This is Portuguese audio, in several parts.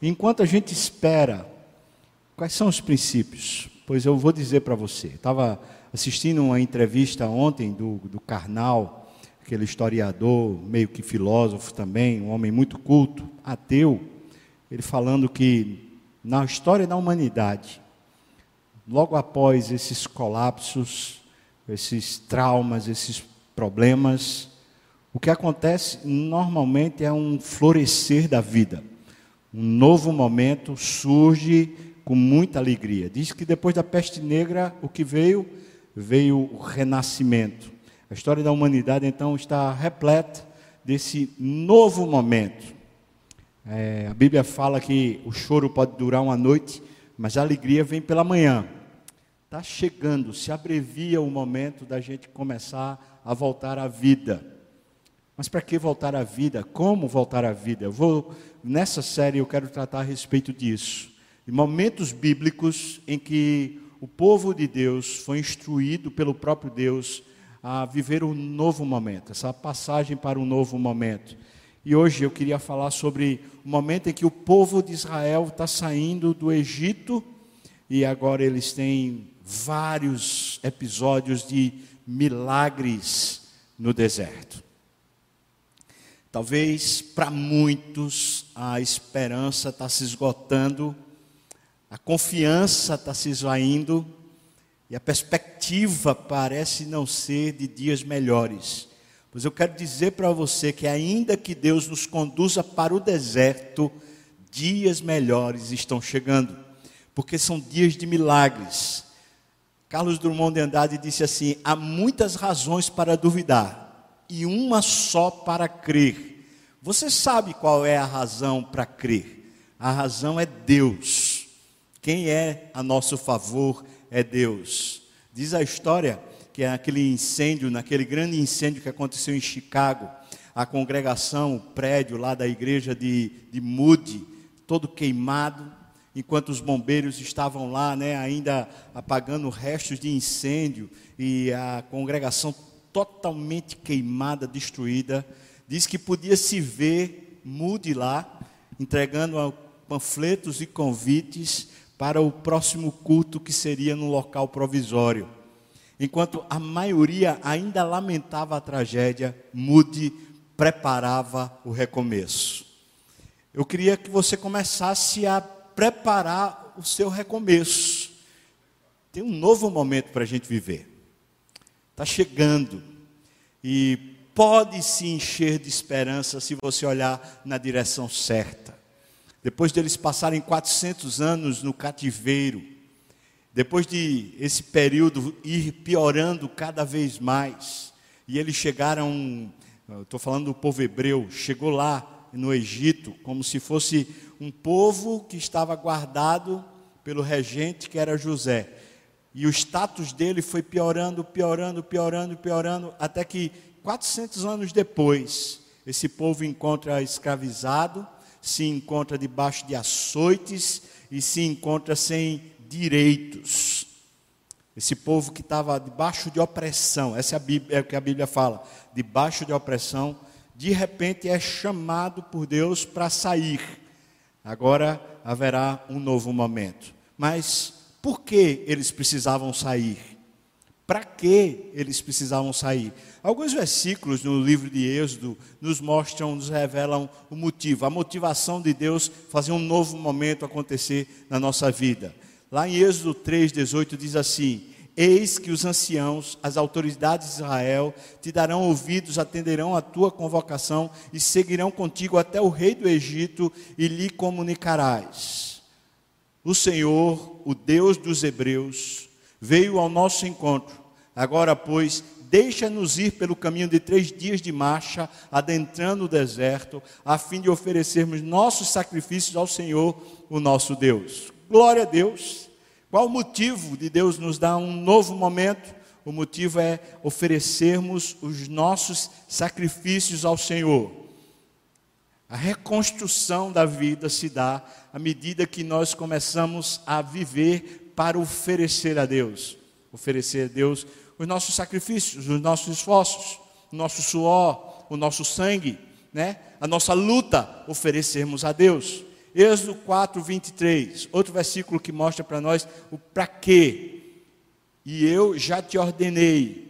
Enquanto a gente espera, quais são os princípios? Pois eu vou dizer para você. Estava assistindo uma entrevista ontem do, do Karnal, aquele historiador, meio que filósofo também, um homem muito culto, ateu, ele falando que na história da humanidade, logo após esses colapsos, esses traumas, esses problemas, o que acontece normalmente é um florescer da vida. Um novo momento surge com muita alegria. Diz que depois da peste negra, o que veio? Veio o renascimento. A história da humanidade, então, está repleta desse novo momento. É, a Bíblia fala que o choro pode durar uma noite, mas a alegria vem pela manhã. Está chegando, se abrevia o momento da gente começar a voltar à vida. Mas para que voltar à vida? Como voltar à vida? Eu vou nessa série eu quero tratar a respeito disso. De momentos bíblicos em que o povo de Deus foi instruído pelo próprio Deus a viver um novo momento, essa passagem para um novo momento. E hoje eu queria falar sobre o momento em que o povo de Israel está saindo do Egito e agora eles têm vários episódios de milagres no deserto. Talvez para muitos a esperança está se esgotando, a confiança está se esvaindo e a perspectiva parece não ser de dias melhores. Pois eu quero dizer para você que, ainda que Deus nos conduza para o deserto, dias melhores estão chegando, porque são dias de milagres. Carlos Drummond de Andrade disse assim: há muitas razões para duvidar e uma só para crer. Você sabe qual é a razão para crer? A razão é Deus. Quem é a nosso favor é Deus. Diz a história que é aquele incêndio, naquele grande incêndio que aconteceu em Chicago, a congregação, o prédio lá da igreja de, de Moody, todo queimado, enquanto os bombeiros estavam lá, né, ainda apagando restos de incêndio, e a congregação totalmente queimada, destruída. Diz que podia se ver Mude lá, entregando panfletos e convites para o próximo culto que seria no local provisório. Enquanto a maioria ainda lamentava a tragédia, Mude preparava o recomeço. Eu queria que você começasse a preparar o seu recomeço. Tem um novo momento para a gente viver está chegando e pode se encher de esperança se você olhar na direção certa. Depois deles passarem 400 anos no cativeiro, depois de esse período ir piorando cada vez mais, e eles chegaram, estou falando do povo hebreu, chegou lá no Egito como se fosse um povo que estava guardado pelo regente que era José. E o status dele foi piorando, piorando, piorando, piorando, até que 400 anos depois, esse povo encontra escravizado, se encontra debaixo de açoites e se encontra sem direitos. Esse povo que estava debaixo de opressão, essa é, Bíblia, é o que a Bíblia fala, debaixo de opressão, de repente é chamado por Deus para sair. Agora haverá um novo momento. Mas por que eles precisavam sair? Para que eles precisavam sair? Alguns versículos no livro de Êxodo nos mostram, nos revelam o motivo, a motivação de Deus fazer um novo momento acontecer na nossa vida. Lá em Êxodo 3,18 diz assim: Eis que os anciãos, as autoridades de Israel, te darão ouvidos, atenderão a tua convocação e seguirão contigo até o rei do Egito e lhe comunicarás o Senhor, o Deus dos Hebreus, veio ao nosso encontro. Agora, pois, deixa-nos ir pelo caminho de três dias de marcha, adentrando o deserto, a fim de oferecermos nossos sacrifícios ao Senhor, o nosso Deus. Glória a Deus. Qual o motivo de Deus nos dar um novo momento? O motivo é oferecermos os nossos sacrifícios ao Senhor. A reconstrução da vida se dá à medida que nós começamos a viver para oferecer a Deus. Oferecer a Deus os nossos sacrifícios, os nossos esforços, o nosso suor, o nosso sangue, né? a nossa luta, oferecermos a Deus. Êxodo 4, 23, outro versículo que mostra para nós o para quê. E eu já te ordenei,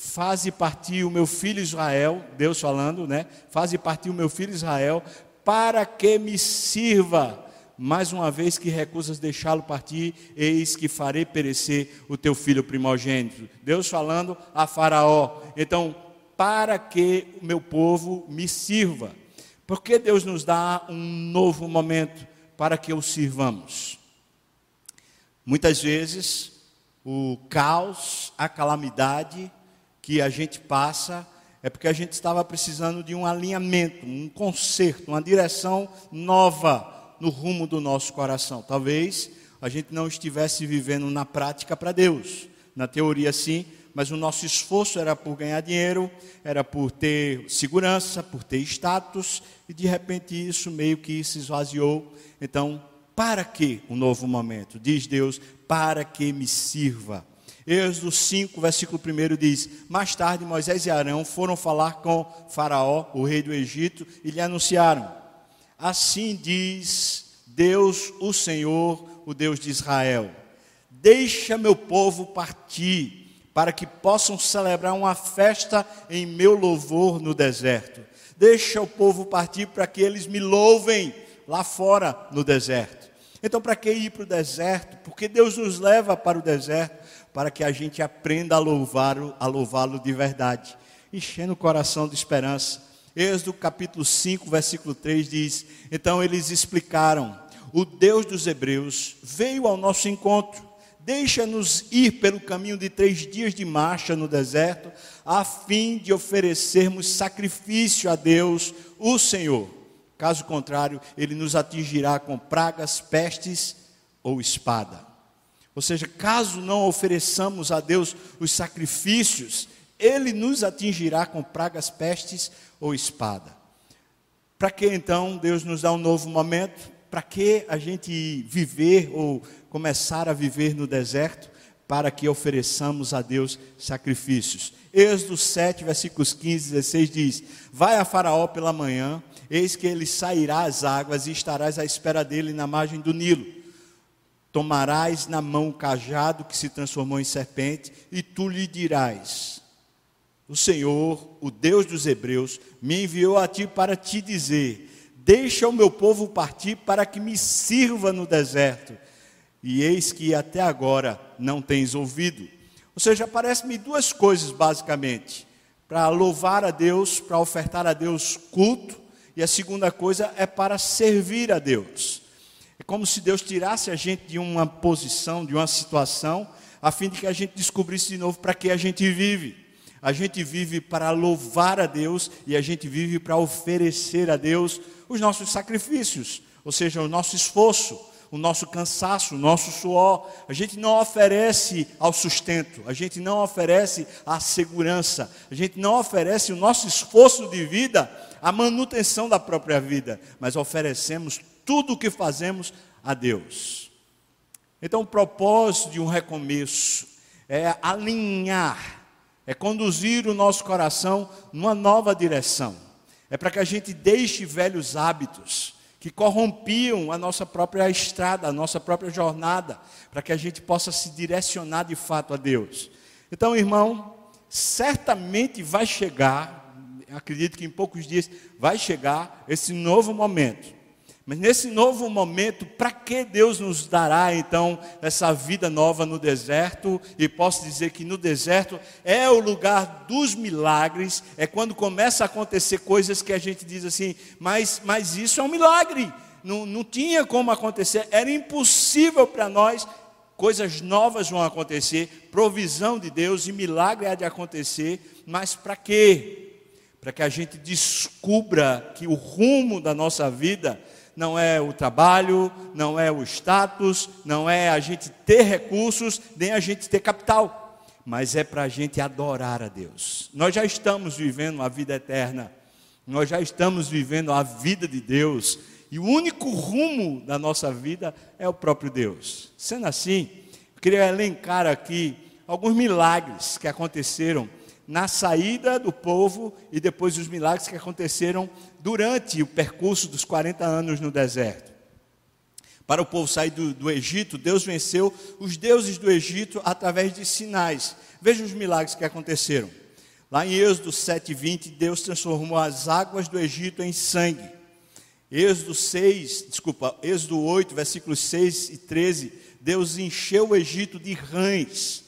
faze partir o meu filho Israel, Deus falando, né? Faze partir o meu filho Israel, para que me sirva. Mais uma vez que recusas deixá-lo partir, eis que farei perecer o teu filho primogênito. Deus falando a Faraó. Então, para que o meu povo me sirva. Porque Deus nos dá um novo momento para que o sirvamos. Muitas vezes, o caos, a calamidade que a gente passa é porque a gente estava precisando de um alinhamento, um conserto, uma direção nova no rumo do nosso coração. Talvez a gente não estivesse vivendo na prática para Deus. Na teoria, sim, mas o nosso esforço era por ganhar dinheiro, era por ter segurança, por ter status, e de repente isso meio que se esvaziou. Então, para que um novo momento? Diz Deus, para que me sirva. Êxodo 5, versículo 1 diz: Mais tarde Moisés e Arão foram falar com Faraó, o rei do Egito, e lhe anunciaram: Assim diz Deus, o Senhor, o Deus de Israel: Deixa meu povo partir para que possam celebrar uma festa em meu louvor no deserto. Deixa o povo partir para que eles me louvem lá fora no deserto. Então, para que ir para o deserto? Porque Deus nos leva para o deserto para que a gente aprenda a louvá-lo, a louvá-lo de verdade, enchendo o coração de esperança. Êxodo capítulo 5, versículo 3 diz: Então eles explicaram: O Deus dos Hebreus veio ao nosso encontro Deixa-nos ir pelo caminho de três dias de marcha no deserto, a fim de oferecermos sacrifício a Deus, o Senhor. Caso contrário, ele nos atingirá com pragas, pestes ou espada. Ou seja, caso não ofereçamos a Deus os sacrifícios, ele nos atingirá com pragas, pestes ou espada. Para que então Deus nos dá um novo momento? Para que a gente viver ou começar a viver no deserto? Para que ofereçamos a Deus sacrifícios. Êxodo 7, versículos 15 e 16 diz: Vai a Faraó pela manhã, eis que ele sairá às águas e estarás à espera dele na margem do Nilo. Tomarás na mão o cajado que se transformou em serpente, e tu lhe dirás: O Senhor, o Deus dos Hebreus, me enviou a ti para te dizer: Deixa o meu povo partir para que me sirva no deserto. E eis que até agora não tens ouvido. Ou seja, aparecem-me duas coisas basicamente: para louvar a Deus, para ofertar a Deus culto, e a segunda coisa é para servir a Deus. Como se Deus tirasse a gente de uma posição, de uma situação, a fim de que a gente descobrisse de novo para que a gente vive. A gente vive para louvar a Deus e a gente vive para oferecer a Deus os nossos sacrifícios, ou seja, o nosso esforço, o nosso cansaço, o nosso suor. A gente não oferece ao sustento, a gente não oferece à segurança, a gente não oferece o nosso esforço de vida à manutenção da própria vida, mas oferecemos tudo o que fazemos a Deus. Então, o propósito de um recomeço é alinhar é conduzir o nosso coração numa nova direção. É para que a gente deixe velhos hábitos que corrompiam a nossa própria estrada, a nossa própria jornada, para que a gente possa se direcionar de fato a Deus. Então, irmão, certamente vai chegar, acredito que em poucos dias vai chegar esse novo momento mas nesse novo momento, para que Deus nos dará então essa vida nova no deserto? E posso dizer que no deserto é o lugar dos milagres, é quando começa a acontecer coisas que a gente diz assim, mas, mas isso é um milagre, não, não tinha como acontecer, era impossível para nós. Coisas novas vão acontecer, provisão de Deus e milagre há de acontecer, mas para quê? Para que a gente descubra que o rumo da nossa vida não é o trabalho, não é o status, não é a gente ter recursos, nem a gente ter capital, mas é para a gente adorar a Deus. Nós já estamos vivendo a vida eterna, nós já estamos vivendo a vida de Deus, e o único rumo da nossa vida é o próprio Deus. Sendo assim, eu queria elencar aqui alguns milagres que aconteceram na saída do povo e depois os milagres que aconteceram durante o percurso dos 40 anos no deserto. para o povo sair do, do Egito, Deus venceu os deuses do Egito através de sinais. Veja os milagres que aconteceram. Lá em Êxodo 7:20, Deus transformou as águas do Egito em sangue. Êxodo 6, desculpa, Êxodo 8, versículos 6 e 13, Deus encheu o Egito de rães.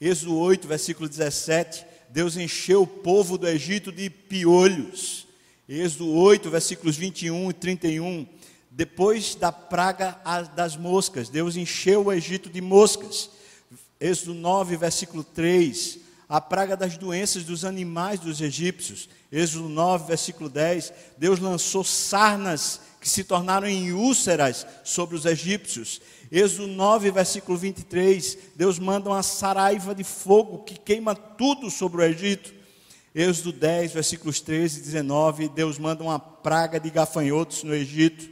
Êxodo 8, versículo 17, Deus encheu o povo do Egito de piolhos. Êxodo 8, versículos 21 e 31, depois da praga das moscas, Deus encheu o Egito de moscas. Êxodo 9, versículo 3, a praga das doenças dos animais dos egípcios. Êxodo 9, versículo 10, Deus lançou sarnas que se tornaram em úlceras sobre os egípcios. Êxodo 9, versículo 23, Deus manda uma saraiva de fogo que queima tudo sobre o Egito. Êxodo 10, versículos 13 e 19, Deus manda uma praga de gafanhotos no Egito.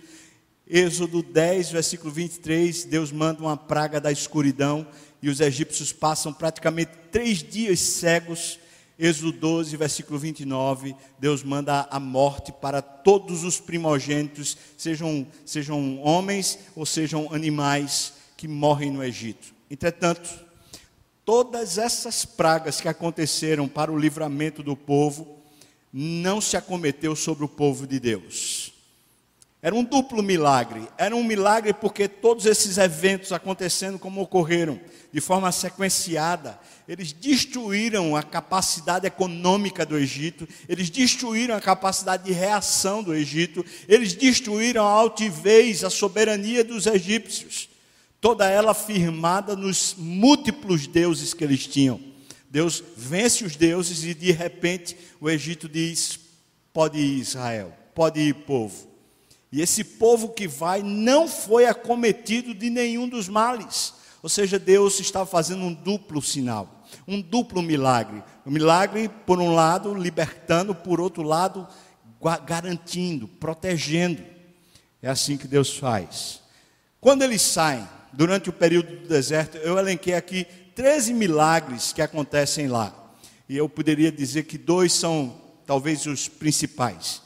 Êxodo 10, versículo 23, Deus manda uma praga da escuridão e os egípcios passam praticamente três dias cegos. Êxodo 12, versículo 29, Deus manda a morte para todos os primogênitos, sejam, sejam homens ou sejam animais que morrem no Egito. Entretanto, todas essas pragas que aconteceram para o livramento do povo, não se acometeu sobre o povo de Deus. Era um duplo milagre. Era um milagre porque todos esses eventos acontecendo como ocorreram, de forma sequenciada, eles destruíram a capacidade econômica do Egito, eles destruíram a capacidade de reação do Egito, eles destruíram a altivez, a soberania dos egípcios, toda ela firmada nos múltiplos deuses que eles tinham. Deus vence os deuses e de repente o Egito diz: pode ir Israel, pode ir povo. E esse povo que vai não foi acometido de nenhum dos males. Ou seja, Deus estava fazendo um duplo sinal, um duplo milagre. O milagre, por um lado, libertando, por outro lado, garantindo, protegendo. É assim que Deus faz. Quando eles saem, durante o período do deserto, eu elenquei aqui 13 milagres que acontecem lá. E eu poderia dizer que dois são talvez os principais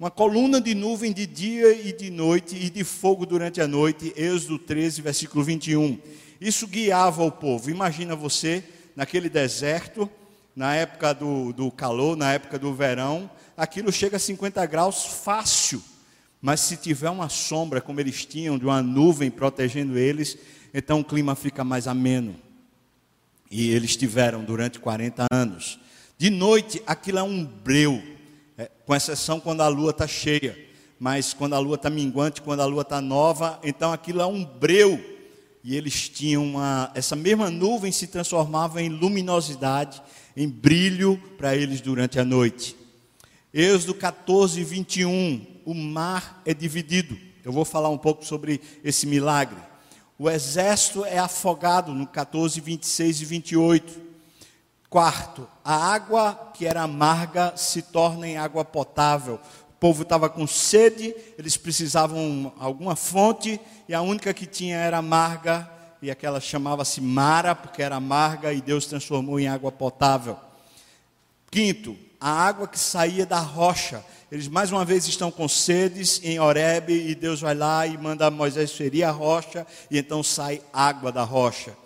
uma coluna de nuvem de dia e de noite e de fogo durante a noite, Êxodo 13, versículo 21. Isso guiava o povo. Imagina você naquele deserto, na época do, do calor, na época do verão, aquilo chega a 50 graus fácil. Mas se tiver uma sombra, como eles tinham, de uma nuvem protegendo eles, então o clima fica mais ameno. E eles tiveram durante 40 anos. De noite, aquilo é um breu é, com exceção quando a lua está cheia. Mas quando a lua está minguante, quando a lua está nova, então aquilo é um breu. E eles tinham uma. Essa mesma nuvem se transformava em luminosidade, em brilho para eles durante a noite. Êxodo 14, 21. O mar é dividido. Eu vou falar um pouco sobre esse milagre. O exército é afogado no 14, 26 e 28. Quarto, a água que era amarga se torna em água potável. O povo estava com sede, eles precisavam alguma fonte e a única que tinha era amarga e aquela chamava-se Mara porque era amarga e Deus transformou em água potável. Quinto, a água que saía da rocha. Eles mais uma vez estão com sedes em Horebe e Deus vai lá e manda Moisés ferir a rocha e então sai água da rocha.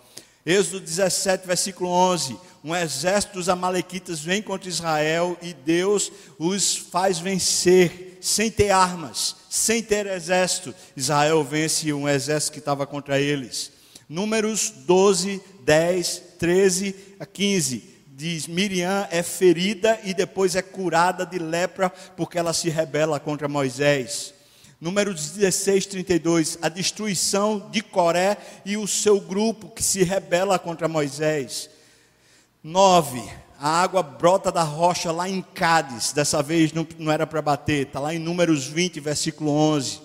Êxodo 17, versículo 11 um exército dos Amalequitas vem contra Israel e Deus os faz vencer, sem ter armas, sem ter exército. Israel vence um exército que estava contra eles. Números 12, 10, 13 a 15. Diz: Miriam é ferida e depois é curada de lepra porque ela se rebela contra Moisés. Números 16, 32, a destruição de Coré e o seu grupo que se rebela contra Moisés. 9. A água brota da rocha lá em Cádiz. Dessa vez não, não era para bater. Está lá em Números 20, versículo 11.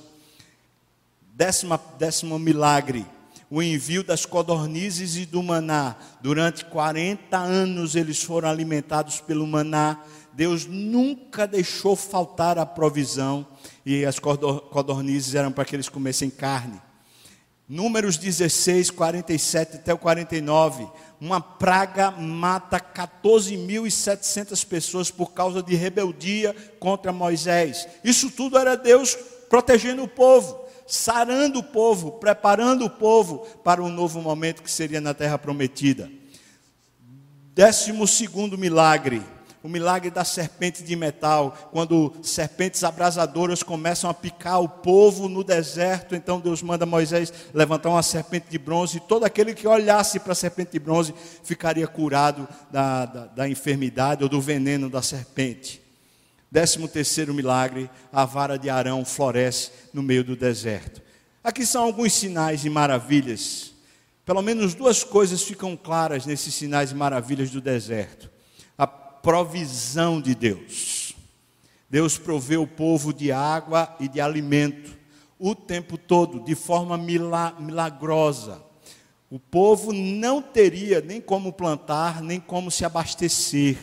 Décima, décimo milagre. O envio das codornizes e do maná. Durante 40 anos eles foram alimentados pelo maná. Deus nunca deixou faltar a provisão. E as codornizes eram para que eles comessem carne. Números 16, 47 até o 49 uma praga mata 14.700 pessoas por causa de rebeldia contra Moisés. Isso tudo era Deus protegendo o povo. Sarando o povo, preparando o povo para um novo momento que seria na terra prometida. Décimo segundo milagre, o milagre da serpente de metal, quando serpentes abrasadoras começam a picar o povo no deserto, então Deus manda Moisés levantar uma serpente de bronze, e todo aquele que olhasse para a serpente de bronze ficaria curado da, da, da enfermidade ou do veneno da serpente. Décimo terceiro milagre, a vara de Arão floresce no meio do deserto. Aqui são alguns sinais e maravilhas. Pelo menos duas coisas ficam claras nesses sinais e maravilhas do deserto provisão de Deus. Deus provê o povo de água e de alimento o tempo todo, de forma milagrosa. O povo não teria nem como plantar, nem como se abastecer.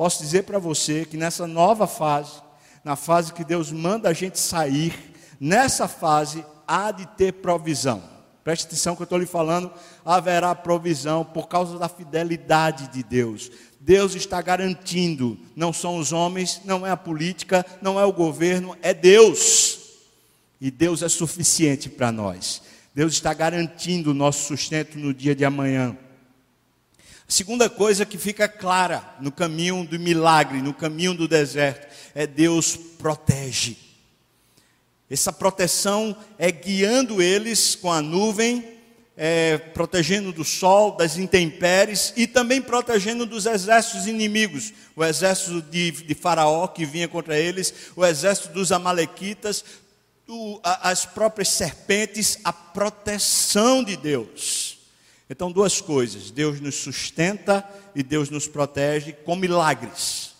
Posso dizer para você que nessa nova fase, na fase que Deus manda a gente sair, nessa fase há de ter provisão. Preste atenção que eu estou lhe falando, haverá provisão por causa da fidelidade de Deus. Deus está garantindo, não são os homens, não é a política, não é o governo, é Deus. E Deus é suficiente para nós. Deus está garantindo o nosso sustento no dia de amanhã. Segunda coisa que fica clara no caminho do milagre, no caminho do deserto, é Deus protege. Essa proteção é guiando eles com a nuvem é, protegendo do sol, das intempéries e também protegendo dos exércitos inimigos, o exército de, de Faraó que vinha contra eles, o exército dos Amalequitas, o, a, as próprias serpentes, a proteção de Deus. Então, duas coisas: Deus nos sustenta e Deus nos protege com milagres.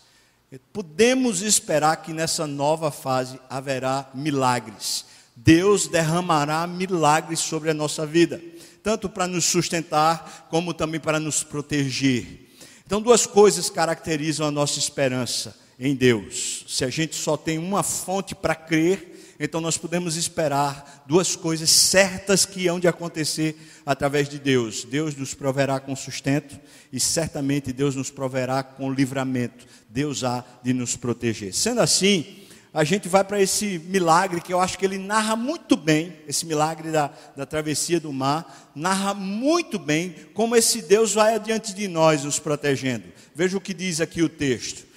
Podemos esperar que nessa nova fase haverá milagres. Deus derramará milagres sobre a nossa vida tanto para nos sustentar, como também para nos proteger. Então, duas coisas caracterizam a nossa esperança em Deus. Se a gente só tem uma fonte para crer, então nós podemos esperar duas coisas certas que hão de acontecer através de Deus. Deus nos proverá com sustento e certamente Deus nos proverá com livramento. Deus há de nos proteger. Sendo assim, a gente vai para esse milagre que eu acho que ele narra muito bem, esse milagre da, da travessia do mar, narra muito bem como esse Deus vai adiante de nós, nos protegendo. Veja o que diz aqui o texto.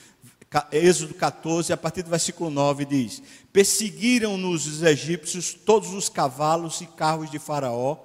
Êxodo 14, a partir do versículo 9, diz: Perseguiram-nos os egípcios todos os cavalos e carros de Faraó,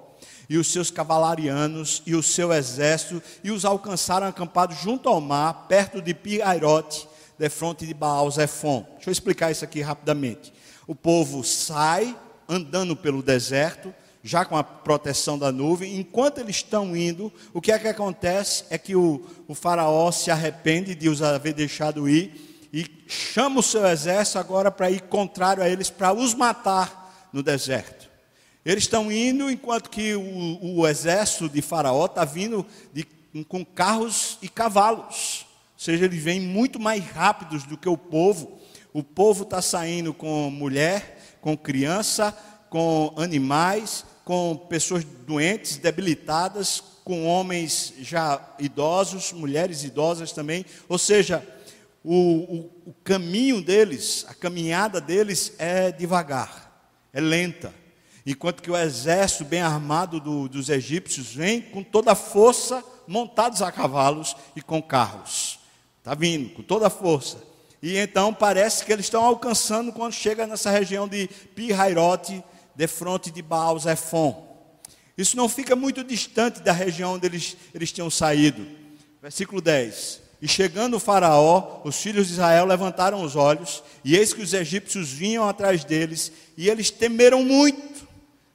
e os seus cavalarianos, e o seu exército, e os alcançaram acampados junto ao mar, perto de Pirairote de fronte de Baal Zephon. Deixa eu explicar isso aqui rapidamente. O povo sai andando pelo deserto, já com a proteção da nuvem. Enquanto eles estão indo, o que é que acontece? É que o, o faraó se arrepende de os haver deixado ir e chama o seu exército agora para ir contrário a eles, para os matar no deserto. Eles estão indo enquanto que o, o exército de faraó está vindo de, com carros e cavalos seja, eles vêm muito mais rápidos do que o povo. O povo está saindo com mulher, com criança, com animais, com pessoas doentes, debilitadas, com homens já idosos, mulheres idosas também. Ou seja, o, o, o caminho deles, a caminhada deles é devagar, é lenta. Enquanto que o exército bem armado do, dos egípcios vem com toda a força, montados a cavalos e com carros. Está vindo com toda a força. E então parece que eles estão alcançando quando chega nessa região de Pirairote, de fronte de Baal Zephon. Isso não fica muito distante da região onde eles, eles tinham saído. Versículo 10. E chegando o faraó, os filhos de Israel levantaram os olhos, e eis que os egípcios vinham atrás deles, e eles temeram muito.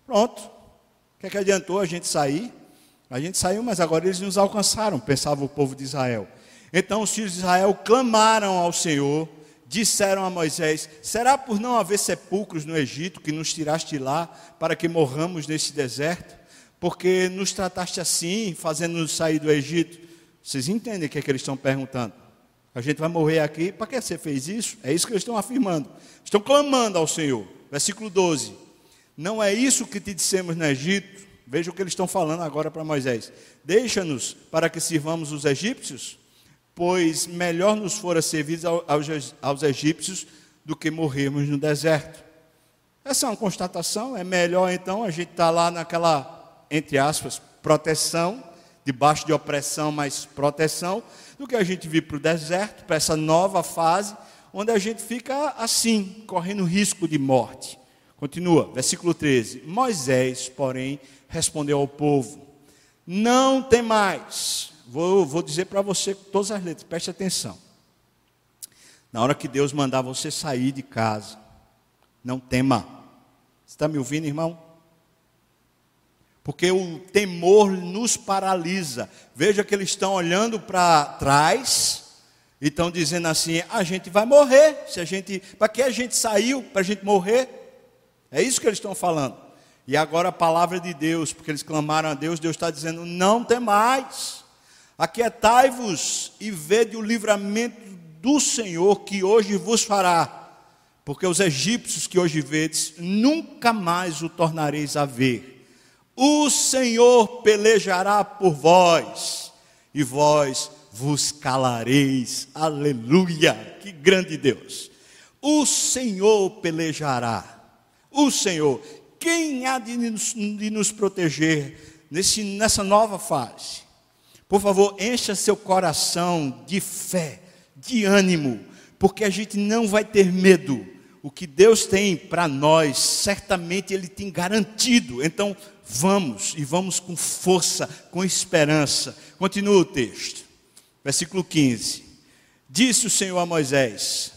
Pronto. O que, é que adiantou a gente sair? A gente saiu, mas agora eles nos alcançaram, pensava o povo de Israel. Então os filhos de Israel clamaram ao Senhor, disseram a Moisés: Será por não haver sepulcros no Egito que nos tiraste lá para que morramos neste deserto? Porque nos trataste assim, fazendo-nos sair do Egito? Vocês entendem o que, é que eles estão perguntando? A gente vai morrer aqui, para que você fez isso? É isso que eles estão afirmando. Estão clamando ao Senhor. Versículo 12: Não é isso que te dissemos no Egito? Veja o que eles estão falando agora para Moisés: Deixa-nos para que sirvamos os egípcios? Pois melhor nos fora servir aos, egípcios do que morrermos no deserto. Essa é uma constatação, é melhor então a gente estar tá lá naquela, entre aspas, proteção, debaixo de opressão, mas proteção, do que a gente vir para o deserto, para essa nova fase, onde a gente fica assim, correndo risco de morte. Continua, versículo 13. Moisés, porém, respondeu ao povo: Não tem mais. Vou, vou dizer para você todas as letras, preste atenção. Na hora que Deus mandar você sair de casa, não tema. Você está me ouvindo, irmão? Porque o temor nos paralisa. Veja que eles estão olhando para trás e estão dizendo assim: a gente vai morrer. Se a gente, para que a gente saiu para a gente morrer? É isso que eles estão falando. E agora a palavra de Deus, porque eles clamaram a Deus, Deus está dizendo: não tem mais. Aquietai-vos e vede o livramento do Senhor que hoje vos fará, porque os egípcios que hoje vedes, nunca mais o tornareis a ver. O Senhor pelejará por vós, e vós vos calareis. Aleluia! Que grande Deus! O Senhor pelejará. O Senhor, quem há de nos, de nos proteger nesse, nessa nova fase? Por favor, encha seu coração de fé de ânimo, porque a gente não vai ter medo. O que Deus tem para nós, certamente Ele tem garantido. Então, vamos e vamos com força, com esperança. Continua o texto, versículo 15: Disse o Senhor a Moisés: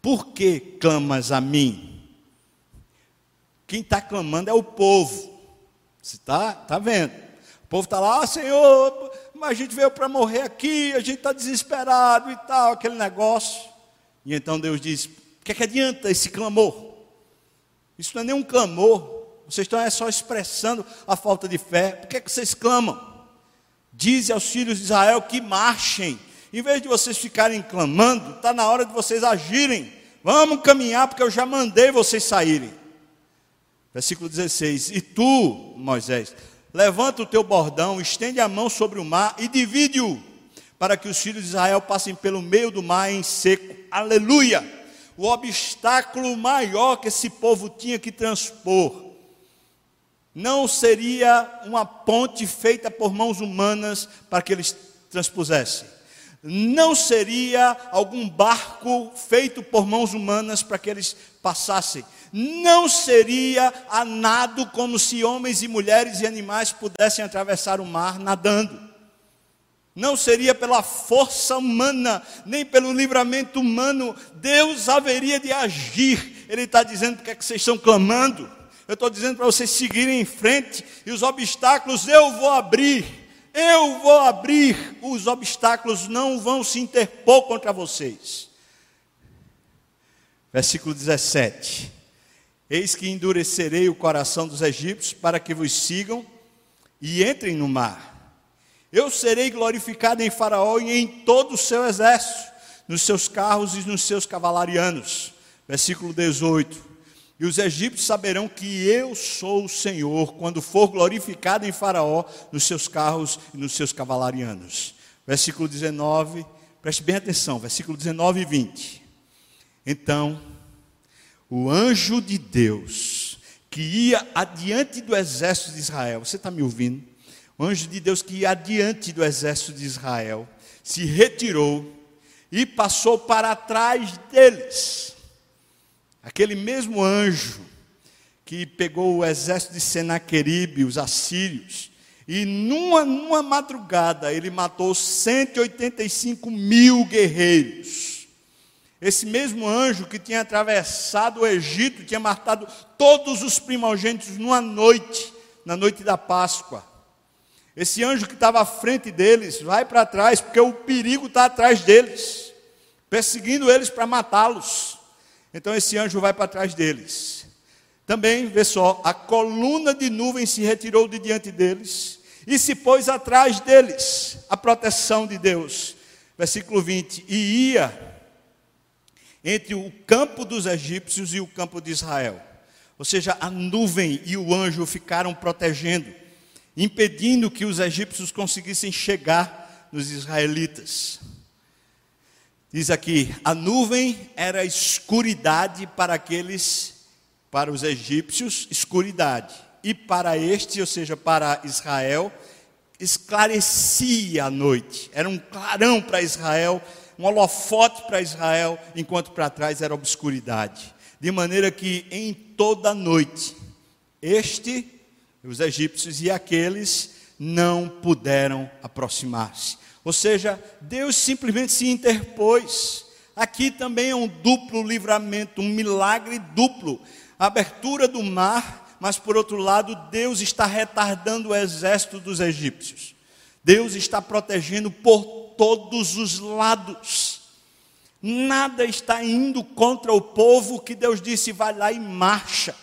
Por que clamas a mim? Quem está clamando é o povo. Você está tá vendo? O povo está lá, ah, Senhor, mas a gente veio para morrer aqui, a gente está desesperado e tal, aquele negócio. E então Deus diz: o que, é que adianta esse clamor? Isso não é nenhum clamor, vocês estão é só expressando a falta de fé. Por que, é que vocês clamam? Dize aos filhos de Israel que marchem. Em vez de vocês ficarem clamando, está na hora de vocês agirem. Vamos caminhar, porque eu já mandei vocês saírem. Versículo 16: E tu, Moisés, levanta o teu bordão, estende a mão sobre o mar e divide-o, para que os filhos de Israel passem pelo meio do mar em seco. Aleluia! O obstáculo maior que esse povo tinha que transpor não seria uma ponte feita por mãos humanas para que eles transpusessem. Não seria algum barco feito por mãos humanas para que eles passassem não seria a nado como se homens e mulheres e animais pudessem atravessar o mar nadando. Não seria pela força humana, nem pelo livramento humano, Deus haveria de agir. Ele está dizendo porque é que vocês estão clamando. Eu estou dizendo para vocês seguirem em frente e os obstáculos eu vou abrir. Eu vou abrir, os obstáculos não vão se interpor contra vocês. Versículo 17. Eis que endurecerei o coração dos egípcios para que vos sigam e entrem no mar. Eu serei glorificado em Faraó e em todo o seu exército, nos seus carros e nos seus cavalarianos. Versículo 18. E os egípcios saberão que eu sou o Senhor, quando for glorificado em Faraó, nos seus carros e nos seus cavalarianos. Versículo 19, preste bem atenção, versículo 19 e 20. Então o anjo de Deus que ia adiante do exército de Israel, você está me ouvindo? O anjo de Deus que ia adiante do exército de Israel se retirou e passou para trás deles. Aquele mesmo anjo que pegou o exército de Senaqueribe, os assírios, e numa, numa madrugada ele matou 185 mil guerreiros. Esse mesmo anjo que tinha atravessado o Egito, tinha matado todos os primogênitos numa noite, na noite da Páscoa. Esse anjo que estava à frente deles vai para trás, porque o perigo está atrás deles, perseguindo eles para matá-los. Então esse anjo vai para trás deles. Também, vê só, a coluna de nuvem se retirou de diante deles e se pôs atrás deles, a proteção de Deus. Versículo 20: E ia entre o campo dos egípcios e o campo de Israel. Ou seja, a nuvem e o anjo ficaram protegendo, impedindo que os egípcios conseguissem chegar nos israelitas. Diz aqui: a nuvem era escuridade para aqueles, para os egípcios, escuridade, e para este, ou seja, para Israel, esclarecia a noite. Era um clarão para Israel, um holofote para Israel, enquanto para trás era obscuridade. De maneira que em toda noite, este, os egípcios e aqueles, não puderam aproximar-se. Ou seja, Deus simplesmente se interpôs. Aqui também é um duplo livramento, um milagre duplo. A abertura do mar, mas por outro lado, Deus está retardando o exército dos egípcios. Deus está protegendo por todos os lados. Nada está indo contra o povo que Deus disse: vai lá e marcha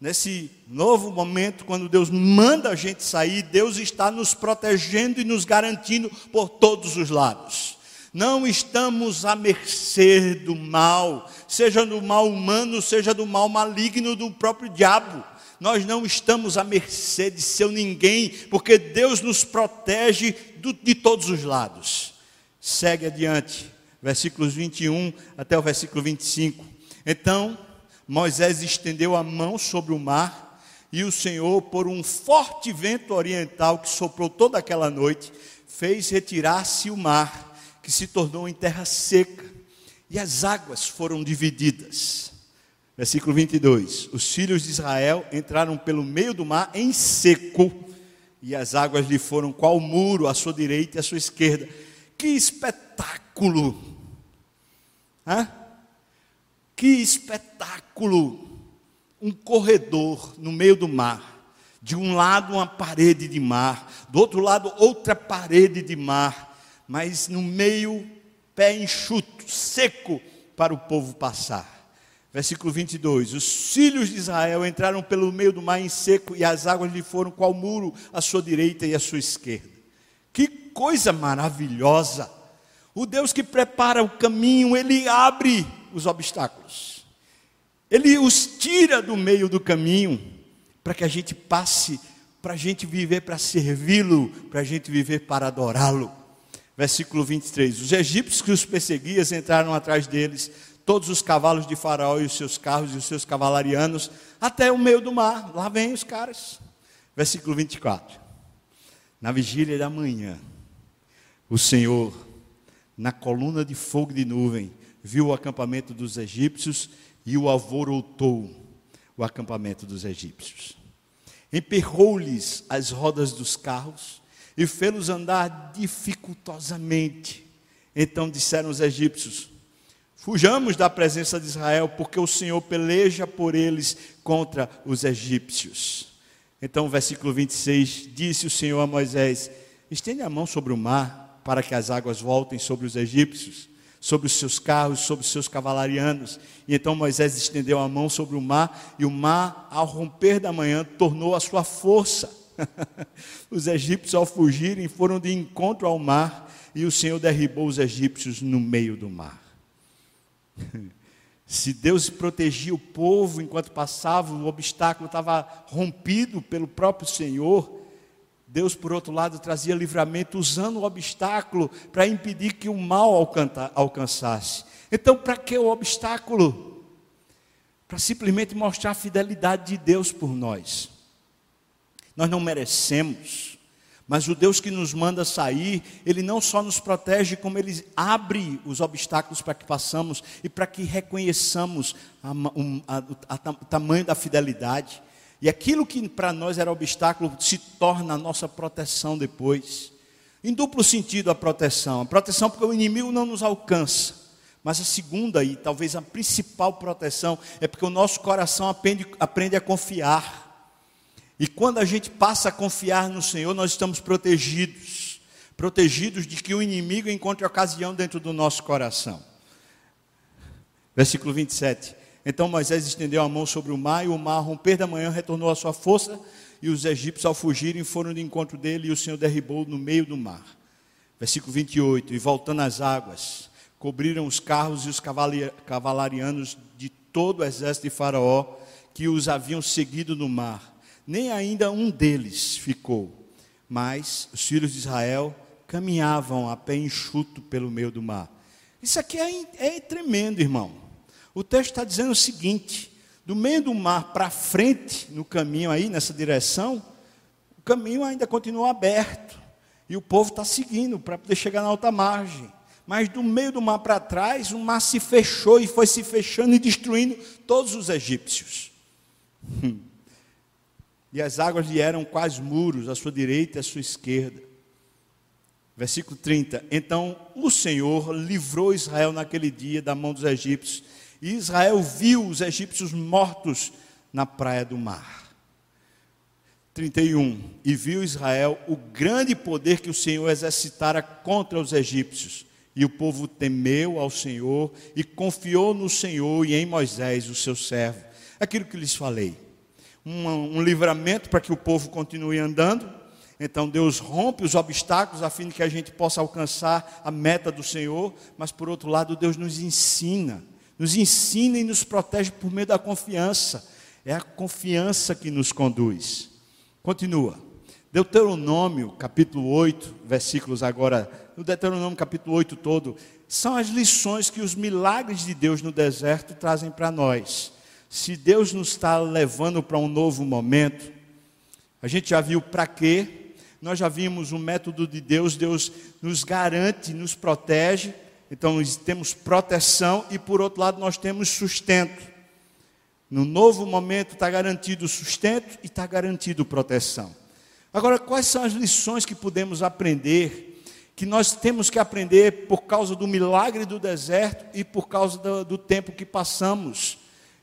nesse novo momento, quando Deus manda a gente sair, Deus está nos protegendo e nos garantindo por todos os lados. Não estamos à mercê do mal, seja do mal humano, seja do mal maligno do próprio diabo. Nós não estamos à mercê de seu ninguém, porque Deus nos protege do, de todos os lados. Segue adiante, versículos 21 até o versículo 25. Então, Moisés estendeu a mão sobre o mar e o Senhor, por um forte vento oriental que soprou toda aquela noite, fez retirar-se o mar, que se tornou em terra seca, e as águas foram divididas. Versículo 22: Os filhos de Israel entraram pelo meio do mar em seco, e as águas lhe foram qual muro à sua direita e à sua esquerda. Que espetáculo! Hã? Que espetáculo! Um corredor no meio do mar. De um lado, uma parede de mar, do outro lado, outra parede de mar, mas no meio, pé enxuto, seco, para o povo passar. Versículo 22: Os filhos de Israel entraram pelo meio do mar em seco, e as águas lhe foram qual muro à sua direita e à sua esquerda. Que coisa maravilhosa! O Deus que prepara o caminho, ele abre os obstáculos. Ele os tira do meio do caminho para que a gente passe, para a gente viver para servi-lo, para a gente viver para adorá-lo. Versículo 23: Os egípcios que os perseguiam entraram atrás deles, todos os cavalos de Faraó e os seus carros e os seus cavalarianos, até o meio do mar. Lá vem os caras. Versículo 24: Na vigília da manhã, o Senhor, na coluna de fogo de nuvem, viu o acampamento dos egípcios e o alvorotou o acampamento dos egípcios. Emperrou-lhes as rodas dos carros e fê-los andar dificultosamente. Então disseram os egípcios: Fujamos da presença de Israel, porque o Senhor peleja por eles contra os egípcios. Então, versículo 26: Disse o Senhor a Moisés: Estende a mão sobre o mar, para que as águas voltem sobre os egípcios sobre os seus carros, sobre os seus cavalarianos. E então Moisés estendeu a mão sobre o mar, e o mar, ao romper da manhã, tornou a sua força. os egípcios, ao fugirem, foram de encontro ao mar, e o Senhor derribou os egípcios no meio do mar. Se Deus protegia o povo enquanto passava, o obstáculo estava rompido pelo próprio Senhor. Deus, por outro lado, trazia livramento usando o obstáculo para impedir que o mal alcançasse. Então, para que o obstáculo? Para simplesmente mostrar a fidelidade de Deus por nós. Nós não merecemos, mas o Deus que nos manda sair, Ele não só nos protege, como Ele abre os obstáculos para que passamos e para que reconheçamos a, um, a, a, o tamanho da fidelidade. E aquilo que para nós era obstáculo se torna a nossa proteção depois. Em duplo sentido a proteção. A proteção porque o inimigo não nos alcança. Mas a segunda e talvez a principal proteção é porque o nosso coração aprende, aprende a confiar. E quando a gente passa a confiar no Senhor, nós estamos protegidos. Protegidos de que o inimigo encontre ocasião dentro do nosso coração. Versículo 27. Então Moisés estendeu a mão sobre o mar, e o mar, romper da manhã, retornou à sua força, e os egípcios, ao fugirem, foram de encontro dele, e o Senhor derribou no meio do mar. Versículo 28. E voltando às águas, cobriram os carros e os cavalarianos de todo o exército de Faraó, que os haviam seguido no mar. Nem ainda um deles ficou. Mas os filhos de Israel caminhavam a pé enxuto pelo meio do mar. Isso aqui é, é tremendo, irmão. O texto está dizendo o seguinte: Do meio do mar para frente, no caminho aí, nessa direção, o caminho ainda continua aberto. E o povo está seguindo para poder chegar na alta margem. Mas do meio do mar para trás, o mar se fechou e foi se fechando e destruindo todos os egípcios. E as águas lhe eram quais muros, à sua direita e à sua esquerda. Versículo 30. Então o Senhor livrou Israel naquele dia da mão dos egípcios, e Israel viu os egípcios mortos na praia do mar. 31. E viu Israel o grande poder que o Senhor exercitara contra os egípcios. E o povo temeu ao Senhor e confiou no Senhor e em Moisés, o seu servo. Aquilo que lhes falei um, um livramento para que o povo continue andando. Então Deus rompe os obstáculos a fim de que a gente possa alcançar a meta do Senhor, mas por outro lado, Deus nos ensina, nos ensina e nos protege por meio da confiança. É a confiança que nos conduz. Continua. Deuteronômio, capítulo 8, versículos agora, no Deuteronômio capítulo 8 todo, são as lições que os milagres de Deus no deserto trazem para nós se Deus nos está levando para um novo momento, a gente já viu para quê, nós já vimos o método de Deus, Deus nos garante, nos protege, então temos proteção e por outro lado nós temos sustento. No novo momento está garantido sustento e está garantido proteção. Agora, quais são as lições que podemos aprender, que nós temos que aprender por causa do milagre do deserto e por causa do, do tempo que passamos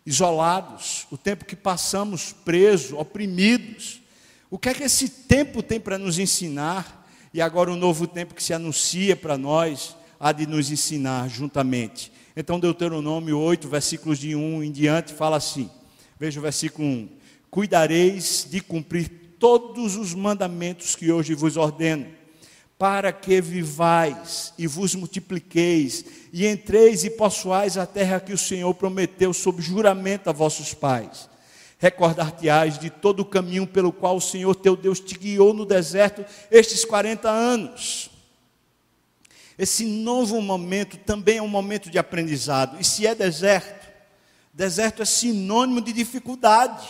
isolados, o tempo que passamos presos, oprimidos. O que é que esse tempo tem para nos ensinar? E agora o novo tempo que se anuncia para nós há de nos ensinar juntamente. Então, Deuteronômio 8, versículos de 1 em diante, fala assim: veja o versículo 1: Cuidareis de cumprir todos os mandamentos que hoje vos ordeno para que vivais e vos multipliqueis, e entreis e possuais a terra que o Senhor prometeu sob juramento a vossos pais. Recordar-te-ás de todo o caminho pelo qual o Senhor teu Deus te guiou no deserto estes 40 anos. Esse novo momento também é um momento de aprendizado. E se é deserto, deserto é sinônimo de dificuldade,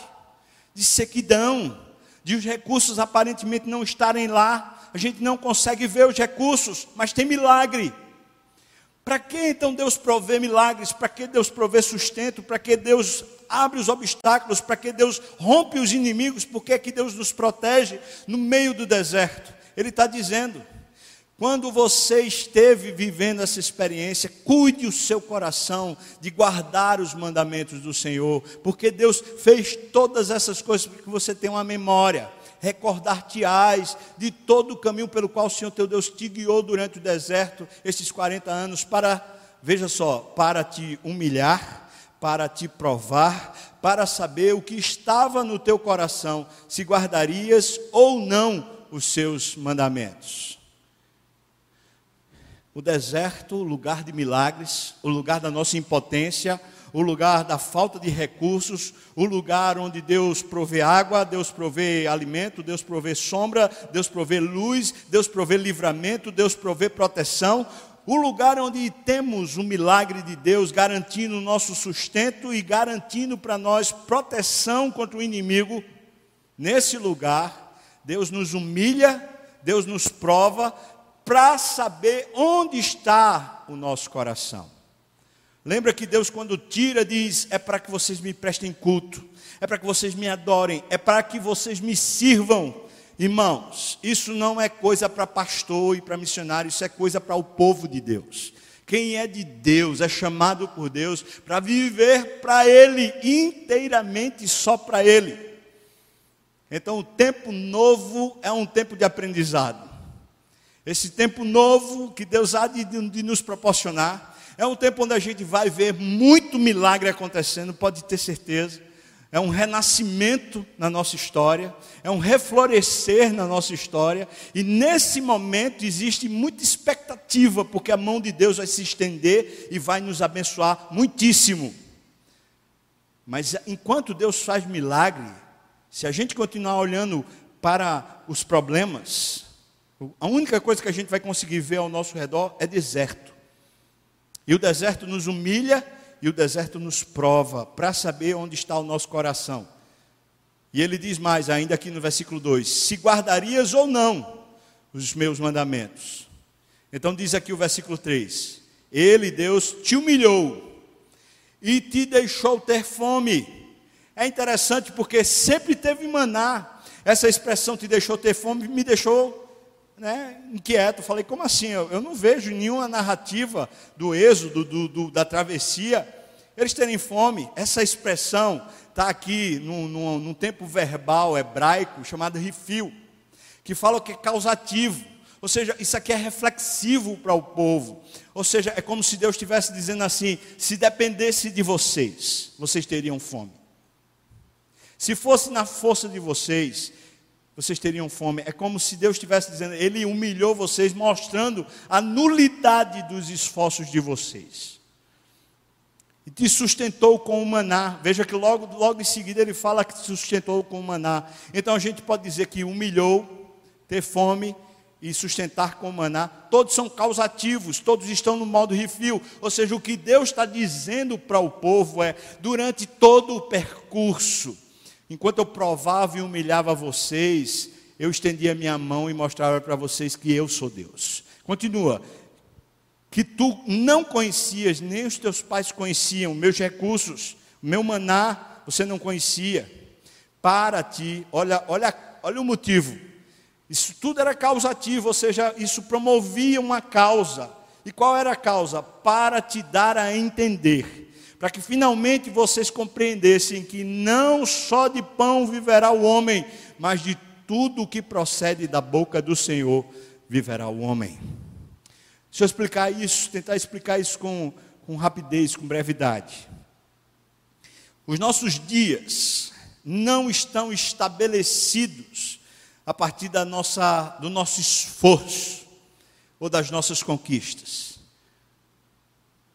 de sequidão, de os recursos aparentemente não estarem lá, a gente não consegue ver os recursos, mas tem milagre. Para que então Deus provê milagres? Para que Deus provê sustento? Para que Deus abre os obstáculos? Para que Deus rompe os inimigos? Por que, é que Deus nos protege no meio do deserto? Ele está dizendo: quando você esteve vivendo essa experiência, cuide o seu coração de guardar os mandamentos do Senhor, porque Deus fez todas essas coisas para que você tenha uma memória recordar-te-ás de todo o caminho pelo qual o Senhor teu Deus te guiou durante o deserto, esses 40 anos, para, veja só, para te humilhar, para te provar, para saber o que estava no teu coração, se guardarias ou não os seus mandamentos. O deserto, o lugar de milagres, o lugar da nossa impotência, o lugar da falta de recursos, o lugar onde Deus provê água, Deus provê alimento, Deus provê sombra, Deus provê luz, Deus provê livramento, Deus provê proteção, o lugar onde temos o milagre de Deus garantindo o nosso sustento e garantindo para nós proteção contra o inimigo, nesse lugar, Deus nos humilha, Deus nos prova para saber onde está o nosso coração. Lembra que Deus, quando tira, diz: é para que vocês me prestem culto, é para que vocês me adorem, é para que vocês me sirvam. Irmãos, isso não é coisa para pastor e para missionário, isso é coisa para o povo de Deus. Quem é de Deus é chamado por Deus para viver para Ele, inteiramente só para Ele. Então, o tempo novo é um tempo de aprendizado. Esse tempo novo que Deus há de, de nos proporcionar é um tempo onde a gente vai ver muito milagre acontecendo, pode ter certeza. É um renascimento na nossa história, é um reflorescer na nossa história, e nesse momento existe muita expectativa, porque a mão de Deus vai se estender e vai nos abençoar muitíssimo. Mas enquanto Deus faz milagre, se a gente continuar olhando para os problemas, a única coisa que a gente vai conseguir ver ao nosso redor é deserto. E o deserto nos humilha e o deserto nos prova para saber onde está o nosso coração. E ele diz mais, ainda aqui no versículo 2: Se guardarias ou não os meus mandamentos. Então diz aqui o versículo 3: Ele, Deus, te humilhou e te deixou ter fome. É interessante porque sempre teve maná. Essa expressão te deixou ter fome me deixou né, inquieto. Falei, como assim? Eu, eu não vejo nenhuma narrativa do êxodo, do, do, da travessia, eles terem fome. Essa expressão está aqui num, tempo verbal hebraico chamado rifil, que fala que é causativo. Ou seja, isso aqui é reflexivo para o povo. Ou seja, é como se Deus estivesse dizendo assim: se dependesse de vocês, vocês teriam fome. Se fosse na força de vocês, vocês teriam fome. É como se Deus estivesse dizendo, Ele humilhou vocês, mostrando a nulidade dos esforços de vocês. E te sustentou com o maná. Veja que logo, logo em seguida ele fala que te sustentou com o maná. Então a gente pode dizer que humilhou, ter fome e sustentar com o maná. Todos são causativos, todos estão no modo refil. Ou seja, o que Deus está dizendo para o povo é: durante todo o percurso, Enquanto eu provava e humilhava vocês, eu estendia minha mão e mostrava para vocês que eu sou Deus. Continua. Que tu não conhecias, nem os teus pais conheciam, meus recursos, meu maná, você não conhecia. Para ti, olha, olha, olha o motivo. Isso tudo era causativo, ou seja, isso promovia uma causa. E qual era a causa? Para te dar a entender para que finalmente vocês compreendessem que não só de pão viverá o homem, mas de tudo o que procede da boca do Senhor viverá o homem. Deixa eu explicar isso, tentar explicar isso com, com rapidez, com brevidade. Os nossos dias não estão estabelecidos a partir da nossa, do nosso esforço ou das nossas conquistas.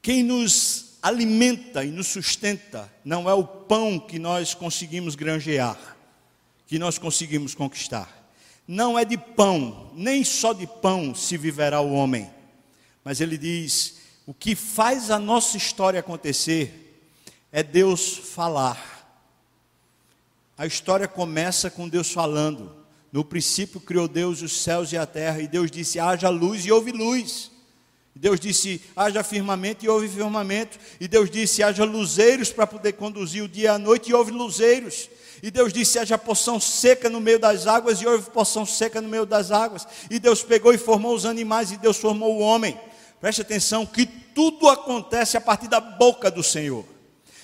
Quem nos alimenta e nos sustenta não é o pão que nós conseguimos granjear, que nós conseguimos conquistar. Não é de pão, nem só de pão se viverá o homem. Mas ele diz: o que faz a nossa história acontecer é Deus falar. A história começa com Deus falando. No princípio criou Deus os céus e a terra, e Deus disse: haja luz e houve luz. Deus disse: haja firmamento e houve firmamento. E Deus disse: haja luzeiros para poder conduzir o dia a noite e houve luzeiros. E Deus disse: haja poção seca no meio das águas e houve poção seca no meio das águas. E Deus pegou e formou os animais e Deus formou o homem. Preste atenção que tudo acontece a partir da boca do Senhor.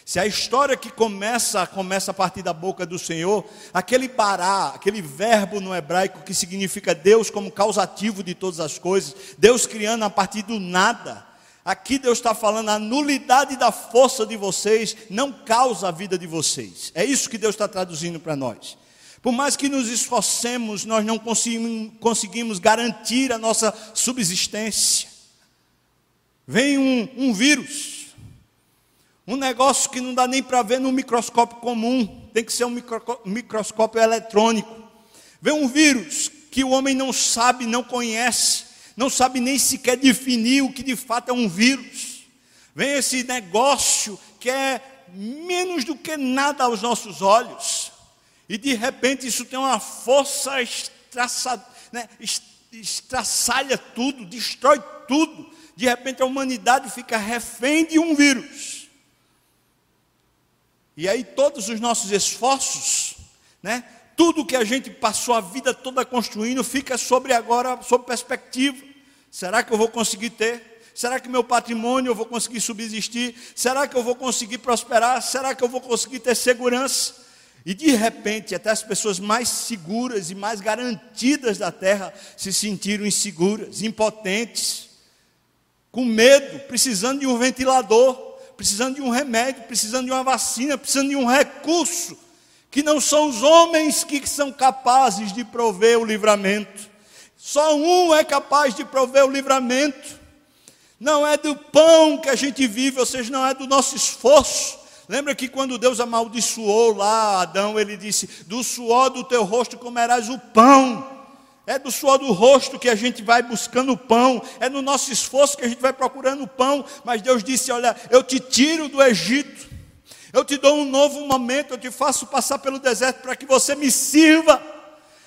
Se a história que começa, começa a partir da boca do Senhor, aquele bará, aquele verbo no hebraico que significa Deus como causativo de todas as coisas, Deus criando a partir do nada. Aqui Deus está falando, a nulidade da força de vocês não causa a vida de vocês. É isso que Deus está traduzindo para nós. Por mais que nos esforcemos, nós não conseguimos, conseguimos garantir a nossa subsistência. Vem um, um vírus, um negócio que não dá nem para ver no microscópio comum, tem que ser um microscópio eletrônico. Vê um vírus que o homem não sabe, não conhece, não sabe nem sequer definir o que de fato é um vírus. Vem esse negócio que é menos do que nada aos nossos olhos, e de repente isso tem uma força estraça, né, estraçalha tudo, destrói tudo. De repente a humanidade fica refém de um vírus. E aí todos os nossos esforços, né? Tudo que a gente passou a vida toda construindo fica sobre agora, sob perspectiva. Será que eu vou conseguir ter? Será que meu patrimônio eu vou conseguir subsistir? Será que eu vou conseguir prosperar? Será que eu vou conseguir ter segurança? E de repente, até as pessoas mais seguras e mais garantidas da terra se sentiram inseguras, impotentes, com medo, precisando de um ventilador precisando de um remédio, precisando de uma vacina, precisando de um recurso, que não são os homens que são capazes de prover o livramento. Só um é capaz de prover o livramento. Não é do pão que a gente vive, ou seja, não é do nosso esforço. Lembra que quando Deus amaldiçoou lá Adão, ele disse: Do suor do teu rosto comerás o pão. É do suor do rosto que a gente vai buscando o pão, é no nosso esforço que a gente vai procurando o pão, mas Deus disse: Olha, eu te tiro do Egito, eu te dou um novo momento, eu te faço passar pelo deserto para que você me sirva.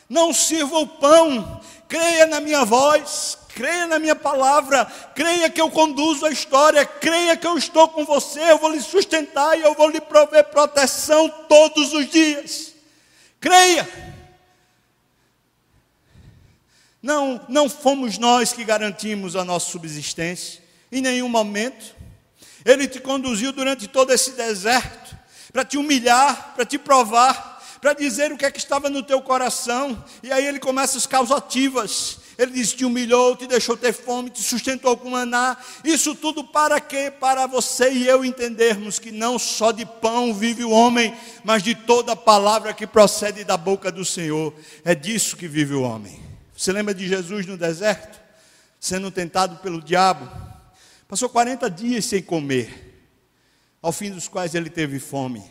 Não sirva o pão, creia na minha voz, creia na minha palavra, creia que eu conduzo a história, creia que eu estou com você, eu vou lhe sustentar e eu vou lhe prover proteção todos os dias. Creia. Não, não fomos nós que garantimos a nossa subsistência, em nenhum momento. Ele te conduziu durante todo esse deserto para te humilhar, para te provar, para dizer o que é que estava no teu coração. E aí ele começa as causativas. Ele diz: Te humilhou, te deixou ter fome, te sustentou com maná. Isso tudo para quê? Para você e eu entendermos que não só de pão vive o homem, mas de toda palavra que procede da boca do Senhor. É disso que vive o homem. Você lembra de Jesus no deserto, sendo tentado pelo diabo? Passou 40 dias sem comer, ao fim dos quais ele teve fome.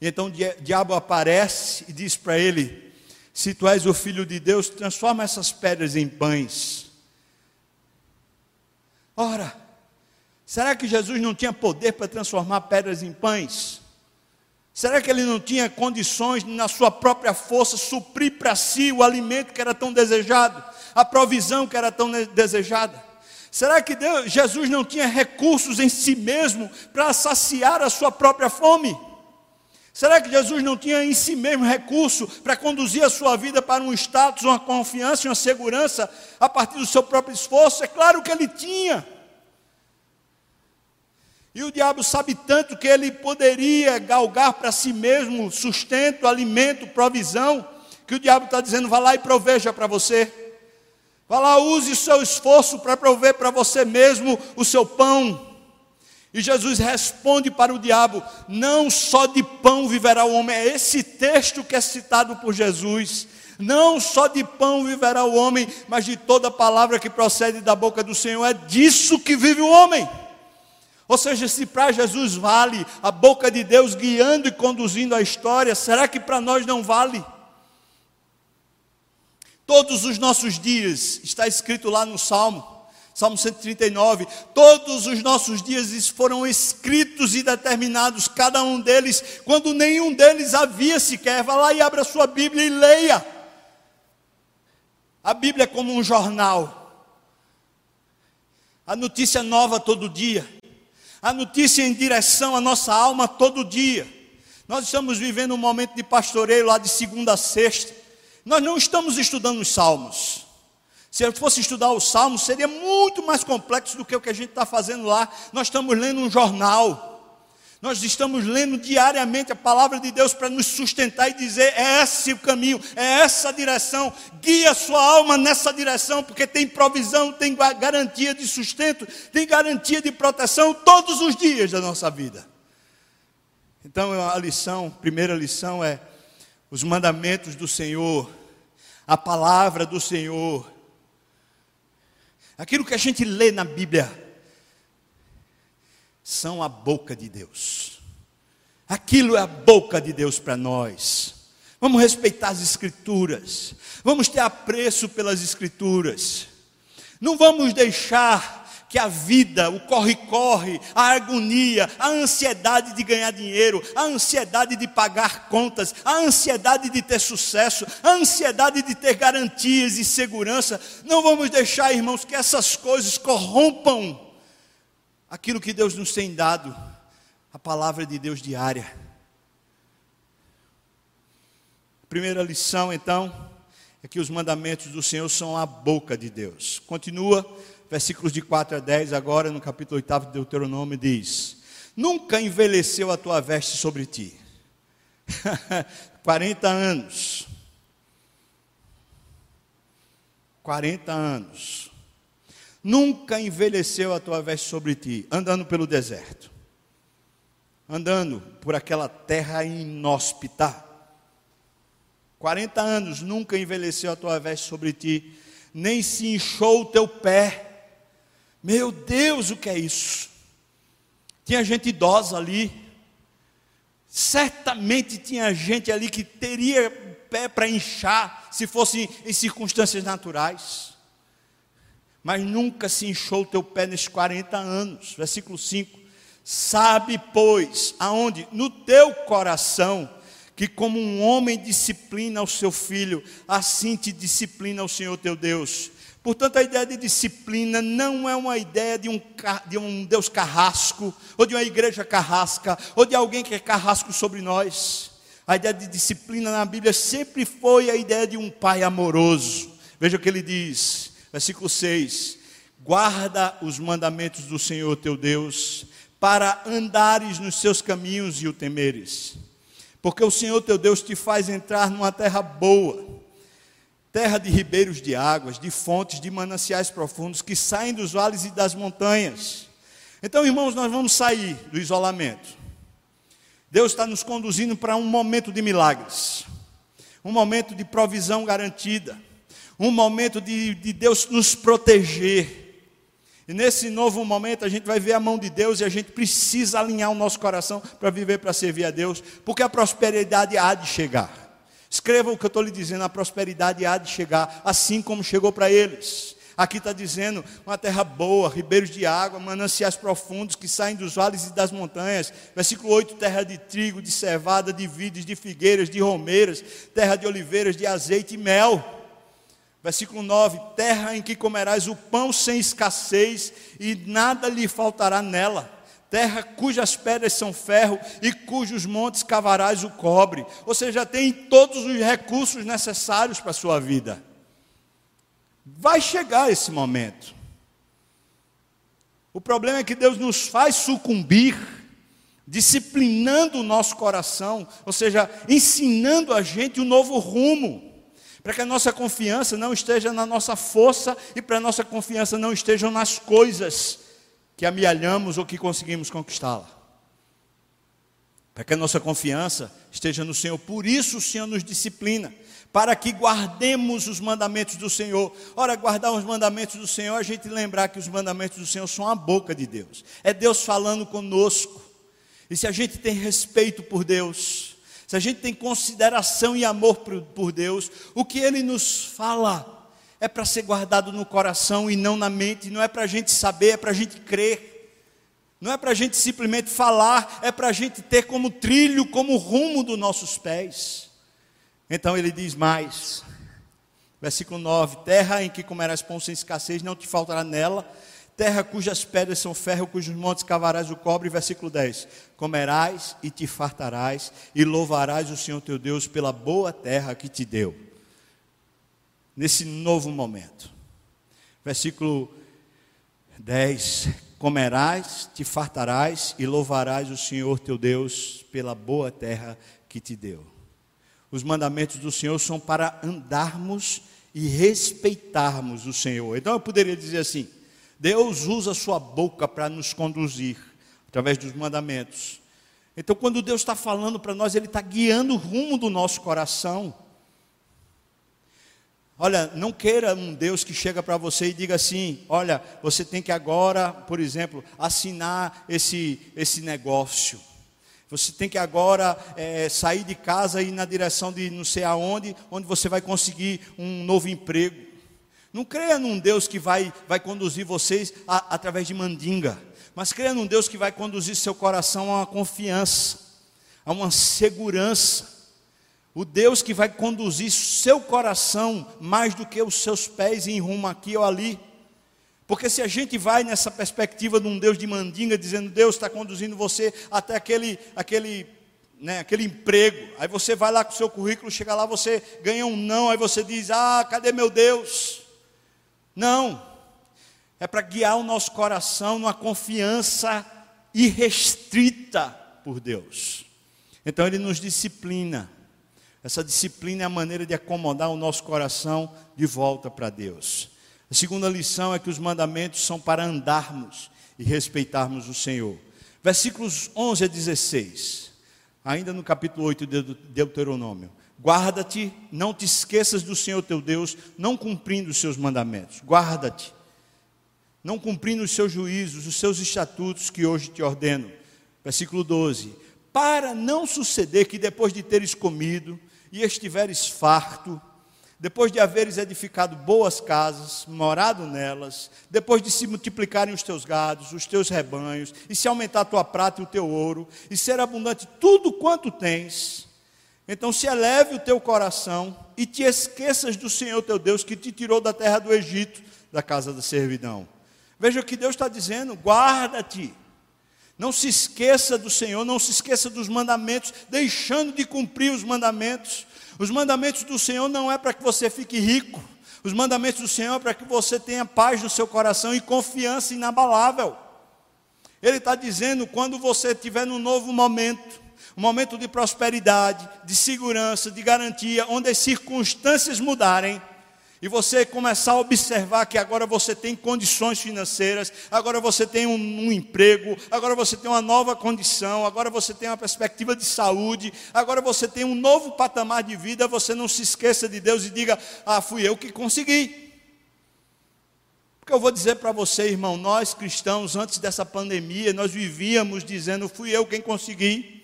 E então o diabo aparece e diz para ele: Se tu és o filho de Deus, transforma essas pedras em pães. Ora, será que Jesus não tinha poder para transformar pedras em pães? Será que ele não tinha condições, na sua própria força, suprir para si o alimento que era tão desejado, a provisão que era tão desejada? Será que Deus, Jesus não tinha recursos em si mesmo para saciar a sua própria fome? Será que Jesus não tinha em si mesmo recurso para conduzir a sua vida para um status, uma confiança e uma segurança a partir do seu próprio esforço? É claro que ele tinha. E o diabo sabe tanto que ele poderia galgar para si mesmo sustento, alimento, provisão, que o diabo está dizendo: vá lá e proveja para você. Vá lá, use o seu esforço para prover para você mesmo o seu pão. E Jesus responde para o diabo: não só de pão viverá o homem. É esse texto que é citado por Jesus. Não só de pão viverá o homem, mas de toda palavra que procede da boca do Senhor. É disso que vive o homem. Ou seja, se para Jesus vale a boca de Deus guiando e conduzindo a história, será que para nós não vale? Todos os nossos dias, está escrito lá no Salmo, Salmo 139, todos os nossos dias foram escritos e determinados, cada um deles, quando nenhum deles havia sequer. Vá lá e abra a sua Bíblia e leia. A Bíblia é como um jornal. A notícia nova todo dia a notícia em direção à nossa alma todo dia. Nós estamos vivendo um momento de pastoreio lá de segunda a sexta. Nós não estamos estudando os salmos. Se eu fosse estudar os salmos, seria muito mais complexo do que o que a gente está fazendo lá. Nós estamos lendo um jornal. Nós estamos lendo diariamente a palavra de Deus para nos sustentar e dizer: é esse o caminho, é essa a direção. Guia sua alma nessa direção, porque tem provisão, tem garantia de sustento, tem garantia de proteção todos os dias da nossa vida. Então a lição, primeira lição é os mandamentos do Senhor, a palavra do Senhor. Aquilo que a gente lê na Bíblia são a boca de Deus. Aquilo é a boca de Deus para nós. Vamos respeitar as Escrituras. Vamos ter apreço pelas Escrituras. Não vamos deixar que a vida, o corre-corre, a agonia, a ansiedade de ganhar dinheiro, a ansiedade de pagar contas, a ansiedade de ter sucesso, a ansiedade de ter garantias e segurança, não vamos deixar, irmãos, que essas coisas corrompam aquilo que Deus nos tem dado, a palavra de Deus diária. Primeira lição, então, é que os mandamentos do Senhor são a boca de Deus. Continua, versículos de 4 a 10, agora no capítulo 8 de Deuteronômio, diz: Nunca envelheceu a tua veste sobre ti. 40 anos. 40 anos nunca envelheceu a tua veste sobre ti, andando pelo deserto, andando por aquela terra inóspita. 40 anos nunca envelheceu a tua veste sobre ti, nem se inchou o teu pé. Meu Deus, o que é isso? Tinha gente idosa ali, certamente tinha gente ali que teria pé para inchar, se fosse em circunstâncias naturais. Mas nunca se inchou o teu pé nesses 40 anos. Versículo 5. Sabe, pois, aonde? No teu coração, que como um homem disciplina o seu filho, assim te disciplina o Senhor teu Deus. Portanto, a ideia de disciplina não é uma ideia de um, de um Deus carrasco, ou de uma igreja carrasca, ou de alguém que é carrasco sobre nós. A ideia de disciplina na Bíblia sempre foi a ideia de um pai amoroso. Veja o que ele diz, versículo 6: Guarda os mandamentos do Senhor teu Deus, para andares nos seus caminhos e o temeres. Porque o Senhor teu Deus te faz entrar numa terra boa terra de ribeiros de águas, de fontes, de mananciais profundos que saem dos vales e das montanhas. Então, irmãos, nós vamos sair do isolamento. Deus está nos conduzindo para um momento de milagres, um momento de provisão garantida, um momento de, de Deus nos proteger. E nesse novo momento a gente vai ver a mão de Deus e a gente precisa alinhar o nosso coração para viver para servir a Deus, porque a prosperidade há de chegar. Escreva o que eu estou lhe dizendo: a prosperidade há de chegar, assim como chegou para eles. Aqui está dizendo uma terra boa, ribeiros de água, mananciais profundos que saem dos vales e das montanhas. Versículo 8: terra de trigo, de cevada, de vides, de figueiras, de romeiras, terra de oliveiras, de azeite e mel. Versículo 9: terra em que comerás o pão sem escassez e nada lhe faltará nela terra cujas pedras são ferro e cujos montes cavarás o cobre. Ou seja, tem todos os recursos necessários para a sua vida. Vai chegar esse momento. O problema é que Deus nos faz sucumbir, disciplinando o nosso coração, ou seja, ensinando a gente um novo rumo, para que a nossa confiança não esteja na nossa força e para a nossa confiança não esteja nas coisas, que amealhamos ou que conseguimos conquistá-la. Para que a nossa confiança esteja no Senhor. Por isso o Senhor nos disciplina, para que guardemos os mandamentos do Senhor. Ora, guardar os mandamentos do Senhor, a gente lembrar que os mandamentos do Senhor são a boca de Deus. É Deus falando conosco. E se a gente tem respeito por Deus, se a gente tem consideração e amor por, Deus, o que Ele nos fala é para ser guardado no coração e não na mente, não é para a gente saber, é para a gente crer. Não é para a gente simplesmente falar, é para a gente ter como trilho, como rumo dos nossos pés. Então ele diz mais, versículo 9: Terra em que comerás pão sem escassez, não te faltará nela, terra cujas pedras são ferro, cujos montes cavarás o cobre. Versículo 10: Comerás e te fartarás, e louvarás o Senhor teu Deus pela boa terra que te deu nesse novo momento. Versículo 10: Comerás, te fartarás e louvarás o Senhor teu Deus pela boa terra que te deu. Os mandamentos do Senhor são para andarmos e respeitarmos o Senhor. Então eu poderia dizer assim: Deus usa a sua boca para nos conduzir através dos mandamentos. Então, quando Deus está falando para nós, Ele está guiando o rumo do nosso coração. Olha, não queira um Deus que chega para você e diga assim: olha, você tem que agora, por exemplo, assinar esse, esse negócio. Você tem que agora é, sair de casa e ir na direção de não sei aonde, onde você vai conseguir um novo emprego. Não creia num Deus que vai, vai conduzir vocês a, através de mandinga, mas creia num Deus que vai conduzir seu coração a uma confiança, a uma segurança o Deus que vai conduzir seu coração mais do que os seus pés em rumo aqui ou ali. Porque se a gente vai nessa perspectiva de um Deus de mandinga, dizendo Deus está conduzindo você até aquele, aquele, né, aquele emprego, aí você vai lá com o seu currículo, chega lá, você ganha um não, aí você diz, ah, cadê meu Deus? Não, é para guiar o nosso coração numa confiança irrestrita por Deus. Então Ele nos disciplina. Essa disciplina é a maneira de acomodar o nosso coração de volta para Deus. A segunda lição é que os mandamentos são para andarmos e respeitarmos o Senhor. Versículos 11 a 16, ainda no capítulo 8 de Deuteronômio. Guarda-te, não te esqueças do Senhor teu Deus, não cumprindo os seus mandamentos. Guarda-te, não cumprindo os seus juízos, os seus estatutos que hoje te ordeno. Versículo 12: Para não suceder que depois de teres comido, e estiveres farto, depois de haveres edificado boas casas, morado nelas, depois de se multiplicarem os teus gados, os teus rebanhos, e se aumentar a tua prata e o teu ouro, e ser abundante tudo quanto tens, então se eleve o teu coração e te esqueças do Senhor teu Deus que te tirou da terra do Egito, da casa da servidão. Veja o que Deus está dizendo: guarda-te. Não se esqueça do Senhor, não se esqueça dos mandamentos, deixando de cumprir os mandamentos. Os mandamentos do Senhor não é para que você fique rico. Os mandamentos do Senhor é para que você tenha paz no seu coração e confiança inabalável. Ele está dizendo: quando você estiver num novo momento, um momento de prosperidade, de segurança, de garantia, onde as circunstâncias mudarem, e você começar a observar que agora você tem condições financeiras, agora você tem um, um, emprego, agora você tem uma nova condição, agora você tem uma perspectiva de saúde, agora você tem um novo patamar de vida, você não se esqueça de Deus e diga: Ah, fui eu que consegui. Porque eu vou dizer para você, irmão, nós cristãos, antes dessa pandemia, nós vivíamos dizendo: fui eu quem consegui,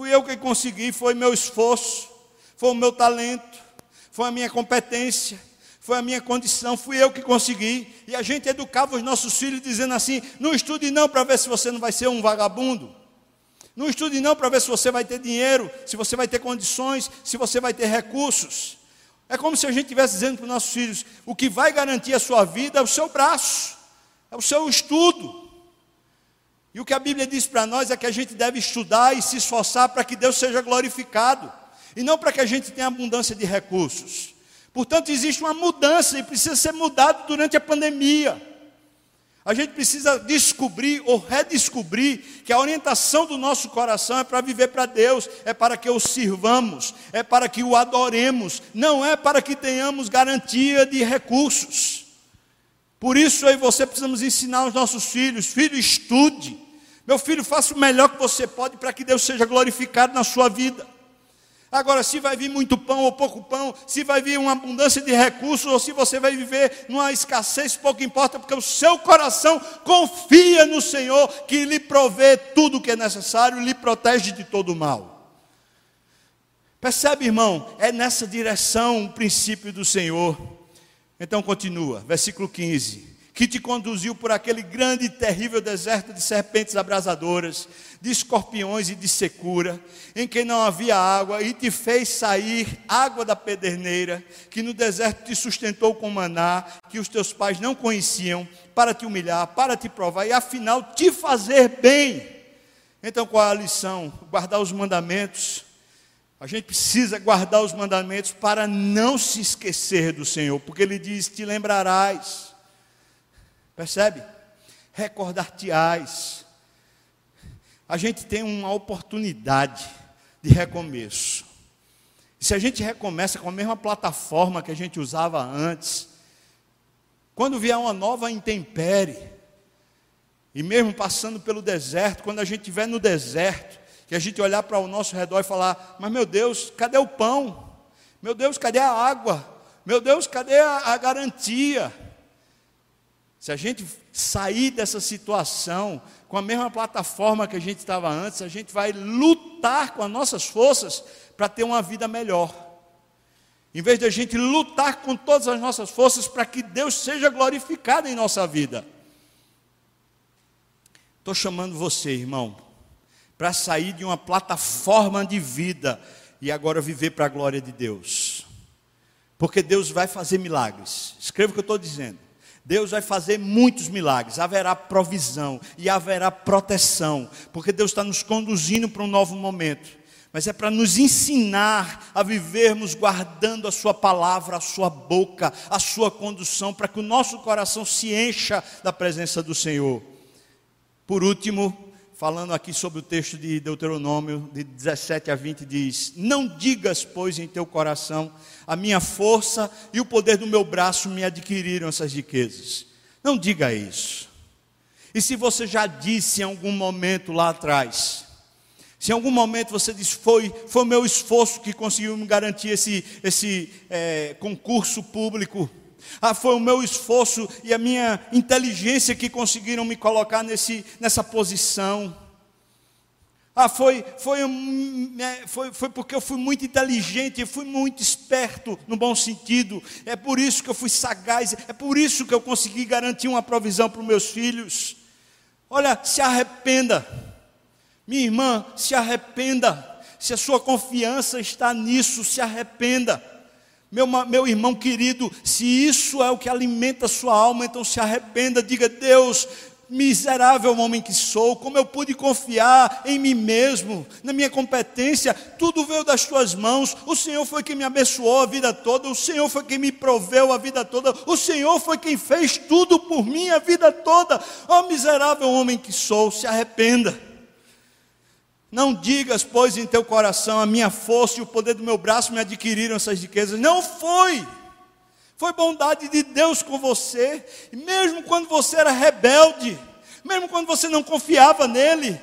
fui eu quem consegui, foi meu esforço, foi o meu talento, foi a minha competência foi a minha condição, fui eu que consegui. E a gente educava os nossos filhos dizendo assim: não estude não para ver se você não vai ser um vagabundo. Não estude não para ver se você vai ter dinheiro, se você vai ter condições, se você vai ter recursos. É como se a gente estivesse dizendo para os nossos filhos: o que vai garantir a sua vida é o seu braço, é o seu estudo. E o que a Bíblia diz para nós é que a gente deve estudar e se esforçar para que Deus seja glorificado, e não para que a gente tenha abundância de recursos. Portanto, existe uma mudança e precisa ser mudado durante a pandemia. A gente precisa descobrir ou redescobrir que a orientação do nosso coração é para viver para Deus, é para que o sirvamos, é para que o adoremos, não é para que tenhamos garantia de recursos. Por isso eu e você precisamos ensinar os nossos filhos: filho, estude. Meu filho, faça o melhor que você pode para que Deus seja glorificado na sua vida. Agora, se vai vir muito pão ou pouco pão, se vai vir uma abundância de recursos ou se você vai viver numa escassez, pouco importa, porque o seu coração confia no Senhor que lhe provê tudo o que é necessário lhe protege de todo o mal. Percebe, irmão? É nessa direção o princípio do Senhor. Então continua, versículo 15 que te conduziu por aquele grande e terrível deserto de serpentes abrasadoras, de escorpiões e de secura, em que não havia água, e te fez sair água da pederneira, que no deserto te sustentou com maná, que os teus pais não conheciam, para te humilhar, para te provar e afinal te fazer bem. Então qual é a lição? Guardar os mandamentos. A gente precisa guardar os mandamentos para não se esquecer do Senhor, porque Ele diz: Te lembrarás. Percebe? Recordar-te-ás. A gente tem uma oportunidade de recomeço. E se a gente recomeça com a mesma plataforma que a gente usava antes, quando vier uma nova intempérie, e mesmo passando pelo deserto, quando a gente estiver no deserto, que a gente olhar para o nosso redor e falar: Mas meu Deus, cadê o pão? Meu Deus, cadê a água? Meu Deus, cadê a, a garantia? Se a gente sair dessa situação com a mesma plataforma que a gente estava antes, a gente vai lutar com as nossas forças para ter uma vida melhor. Em vez de a gente lutar com todas as nossas forças para que Deus seja glorificado em nossa vida. Estou chamando você, irmão, para sair de uma plataforma de vida e agora viver para a glória de Deus. Porque Deus vai fazer milagres. Escreva o que eu estou dizendo. Deus vai fazer muitos milagres, haverá provisão e haverá proteção, porque Deus está nos conduzindo para um novo momento. Mas é para nos ensinar a vivermos guardando a Sua palavra, a Sua boca, a Sua condução, para que o nosso coração se encha da presença do Senhor. Por último, falando aqui sobre o texto de Deuteronômio, de 17 a 20, diz: Não digas, pois, em teu coração, a minha força e o poder do meu braço me adquiriram essas riquezas. Não diga isso. E se você já disse em algum momento lá atrás, se em algum momento você disse, foi, foi meu esforço que conseguiu me garantir esse, esse é, concurso público, ah, foi o meu esforço e a minha inteligência que conseguiram me colocar nesse, nessa posição. Ah, foi, foi, né, foi, foi porque eu fui muito inteligente, eu fui muito esperto, no bom sentido. É por isso que eu fui sagaz, é por isso que eu consegui garantir uma provisão para os meus filhos. Olha, se arrependa, minha irmã, se arrependa. Se a sua confiança está nisso, se arrependa. Meu, meu irmão querido, se isso é o que alimenta a sua alma, então se arrependa, diga: Deus, miserável homem que sou, como eu pude confiar em mim mesmo, na minha competência, tudo veio das tuas mãos. O Senhor foi quem me abençoou a vida toda, o Senhor foi quem me proveu a vida toda, o Senhor foi quem fez tudo por mim a vida toda. Ó oh, miserável homem que sou, se arrependa. Não digas, pois, em teu coração, a minha força e o poder do meu braço me adquiriram essas riquezas. Não foi. Foi bondade de Deus com você. E mesmo quando você era rebelde, mesmo quando você não confiava nele,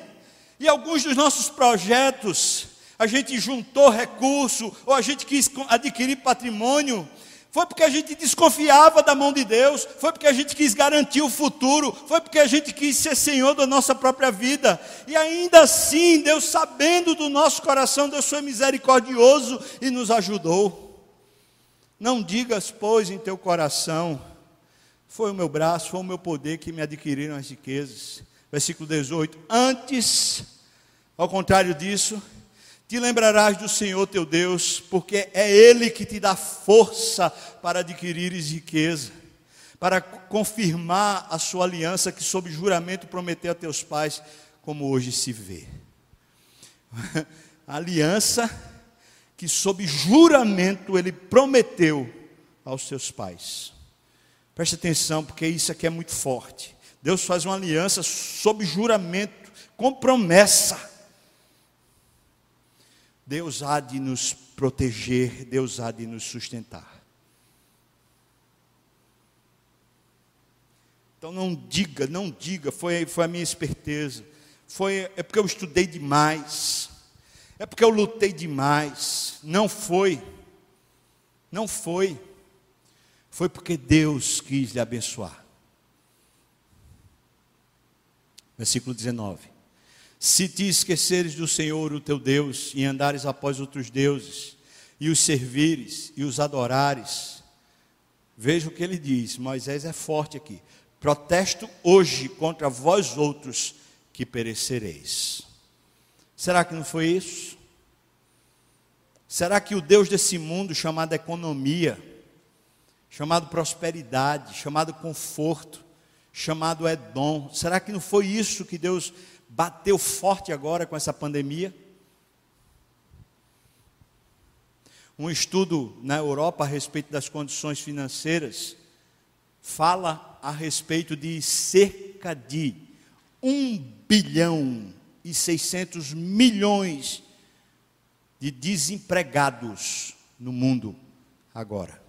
e alguns dos nossos projetos, a gente juntou recurso, ou a gente quis adquirir patrimônio, foi porque a gente desconfiava da mão de Deus, foi porque a gente quis garantir o futuro, foi porque a gente quis ser senhor da nossa própria vida. E ainda assim, Deus, sabendo do nosso coração, Deus foi misericordioso e nos ajudou. Não digas, pois, em teu coração, foi o meu braço, foi o meu poder que me adquiriram as riquezas. Versículo 18: Antes, ao contrário disso, te lembrarás do Senhor teu Deus, porque é Ele que te dá força para adquirires riqueza, para confirmar a sua aliança que, sob juramento, prometeu a teus pais, como hoje se vê. aliança que, sob juramento, Ele prometeu aos seus pais. Preste atenção, porque isso aqui é muito forte. Deus faz uma aliança sob juramento, com promessa. Deus há de nos proteger, Deus há de nos sustentar. Então não diga, não diga, foi, foi a minha esperteza, foi, é porque eu estudei demais, é porque eu lutei demais. Não foi, não foi, foi porque Deus quis lhe abençoar. Versículo 19. Se te esqueceres do Senhor, o teu Deus, e andares após outros deuses, e os servires e os adorares, veja o que ele diz. Moisés é forte aqui. Protesto hoje contra vós outros que perecereis. Será que não foi isso? Será que o Deus desse mundo, chamado economia, chamado prosperidade, chamado conforto, chamado Edom, será que não foi isso que Deus bateu forte agora com essa pandemia. Um estudo na Europa a respeito das condições financeiras fala a respeito de cerca de 1 bilhão e 600 milhões de desempregados no mundo agora.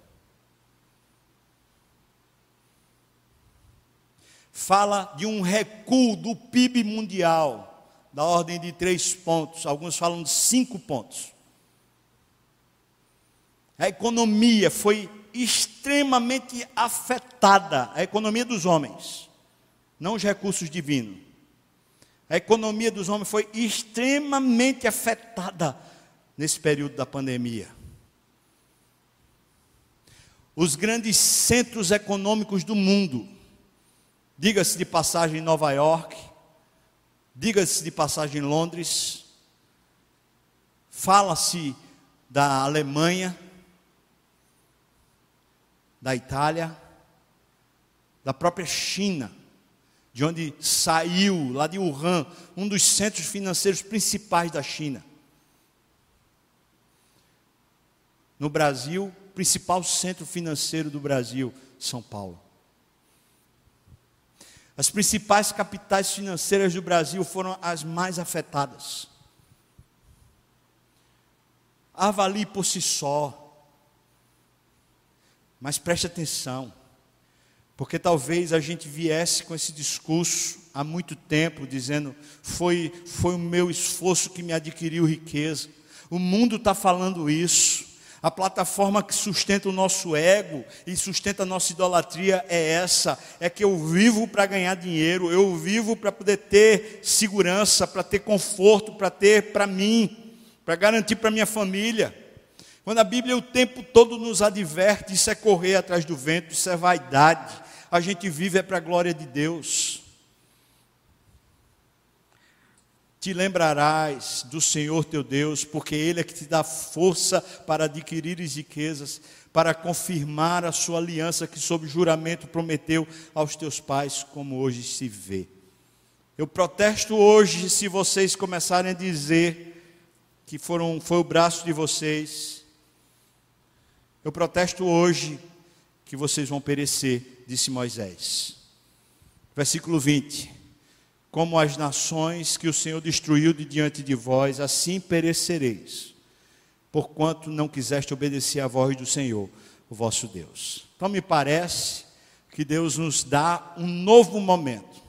Fala de um recuo do PIB mundial, da ordem de três pontos, alguns falam de cinco pontos. A economia foi extremamente afetada, a economia dos homens, não os recursos divinos. A economia dos homens foi extremamente afetada nesse período da pandemia. Os grandes centros econômicos do mundo, Diga-se de passagem em Nova York, diga-se de passagem em Londres, fala-se da Alemanha, da Itália, da própria China, de onde saiu, lá de Wuhan, um dos centros financeiros principais da China. No Brasil, principal centro financeiro do Brasil, São Paulo. As principais capitais financeiras do Brasil foram as mais afetadas. Avalie por si só. Mas preste atenção, porque talvez a gente viesse com esse discurso há muito tempo, dizendo: foi, foi o meu esforço que me adquiriu riqueza. O mundo está falando isso. A plataforma que sustenta o nosso ego e sustenta a nossa idolatria é essa: é que eu vivo para ganhar dinheiro, eu vivo para poder ter segurança, para ter conforto, para ter para mim, para garantir para minha família. Quando a Bíblia o tempo todo nos adverte, isso é correr atrás do vento, isso é vaidade. A gente vive é para a glória de Deus. Te lembrarás do Senhor teu Deus, porque Ele é que te dá força para adquirir as riquezas, para confirmar a sua aliança que, sob juramento, prometeu aos teus pais, como hoje se vê. Eu protesto hoje se vocês começarem a dizer que foram, foi o braço de vocês. Eu protesto hoje que vocês vão perecer, disse Moisés. Versículo 20 como as nações que o Senhor destruiu de diante de vós, assim perecereis, porquanto não quiseste obedecer à voz do Senhor, o vosso Deus. Então me parece que Deus nos dá um novo momento.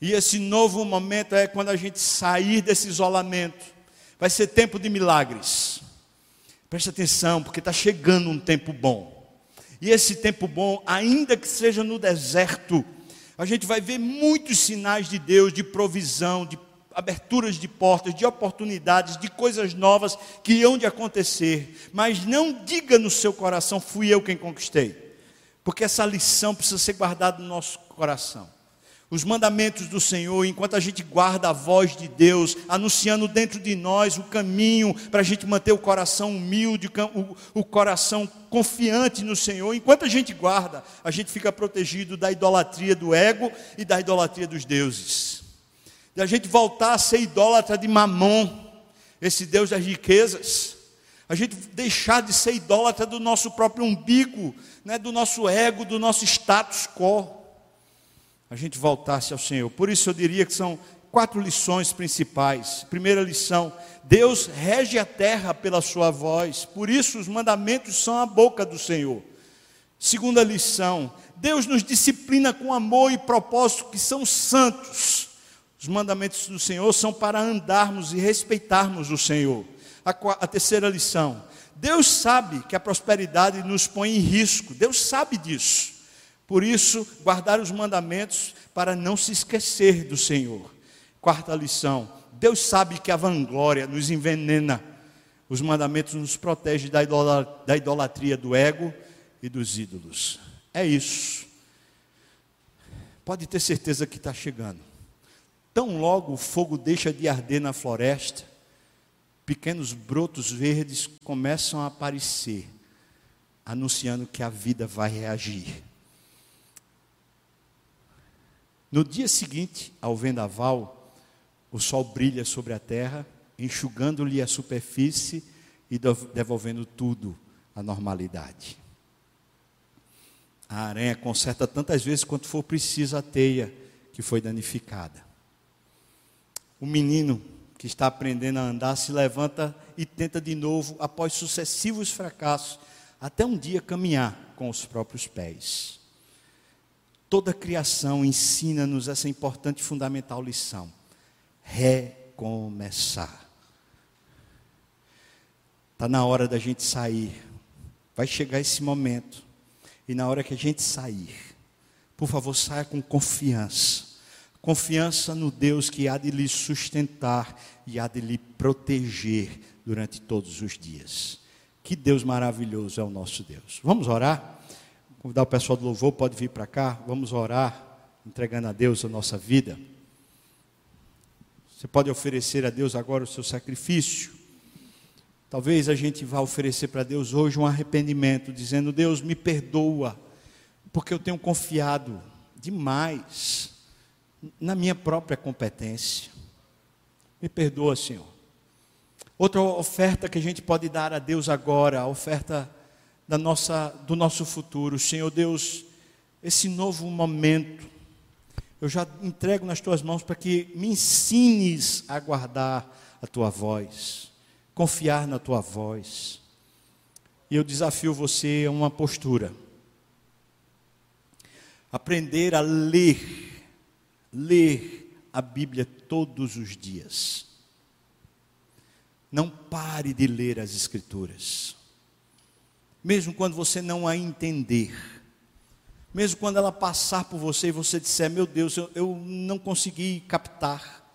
E esse novo momento é quando a gente sair desse isolamento. Vai ser tempo de milagres. Preste atenção, porque está chegando um tempo bom. E esse tempo bom, ainda que seja no deserto, a gente vai ver muitos sinais de Deus, de provisão, de aberturas de portas, de oportunidades, de coisas novas que hão de acontecer. Mas não diga no seu coração, fui eu quem conquistei. Porque essa lição precisa ser guardada no nosso coração os mandamentos do Senhor, enquanto a gente guarda a voz de Deus, anunciando dentro de nós o caminho para a gente manter o coração humilde, o, o, coração confiante no Senhor, enquanto a gente guarda, a gente fica protegido da idolatria do ego e da idolatria dos deuses. E a gente voltar a ser idólatra de Mamon, esse Deus das riquezas. A gente deixar de ser idólatra do nosso próprio umbigo, né, do nosso ego, do nosso status quo a gente voltasse ao Senhor. Por isso eu diria que são quatro lições principais. Primeira lição: Deus rege a terra pela sua voz, por isso os mandamentos são a boca do Senhor. Segunda lição: Deus nos disciplina com amor e propósito que são santos. Os mandamentos do Senhor são para andarmos e respeitarmos o Senhor. A, a terceira lição: Deus sabe que a prosperidade nos põe em risco, Deus sabe disso. Por isso, guardar os mandamentos para não se esquecer do Senhor. Quarta lição: Deus sabe que a vanglória nos envenena. Os mandamentos nos protegem da idolatria do ego e dos ídolos. É isso. Pode ter certeza que está chegando. Tão logo o fogo deixa de arder na floresta, pequenos brotos verdes começam a aparecer, anunciando que a vida vai reagir. No dia seguinte ao vendaval, o sol brilha sobre a terra, enxugando-lhe a superfície e devolvendo tudo à normalidade. A aranha conserta tantas vezes quanto for preciso a teia que foi danificada. O menino que está aprendendo a andar se levanta e tenta de novo, após sucessivos fracassos, até um dia caminhar com os próprios pés. Toda criação ensina-nos essa importante e fundamental lição: recomeçar. Está na hora da gente sair. Vai chegar esse momento. E na hora que a gente sair, por favor, saia com confiança. Confiança no Deus que há de lhe sustentar e há de lhe proteger durante todos os dias. Que Deus maravilhoso é o nosso Deus. Vamos orar? Convidar o pessoal do louvor, pode vir para cá, vamos orar, entregando a Deus a nossa vida. Você pode oferecer a Deus agora o seu sacrifício. Talvez a gente vá oferecer para Deus hoje um arrependimento, dizendo: Deus, me perdoa, porque eu tenho confiado demais na minha própria competência. Me perdoa, Senhor. Outra oferta que a gente pode dar a Deus agora, a oferta da nossa, do nosso futuro. Senhor Deus, esse novo momento, eu já entrego nas tuas mãos para que me ensines a guardar a tua voz, confiar na tua voz. E eu desafio você a uma postura. Aprender a ler, ler a Bíblia todos os dias. Não pare de ler as Escrituras. Mesmo quando você não a entender, mesmo quando ela passar por você e você disser: Meu Deus, eu, eu não consegui captar.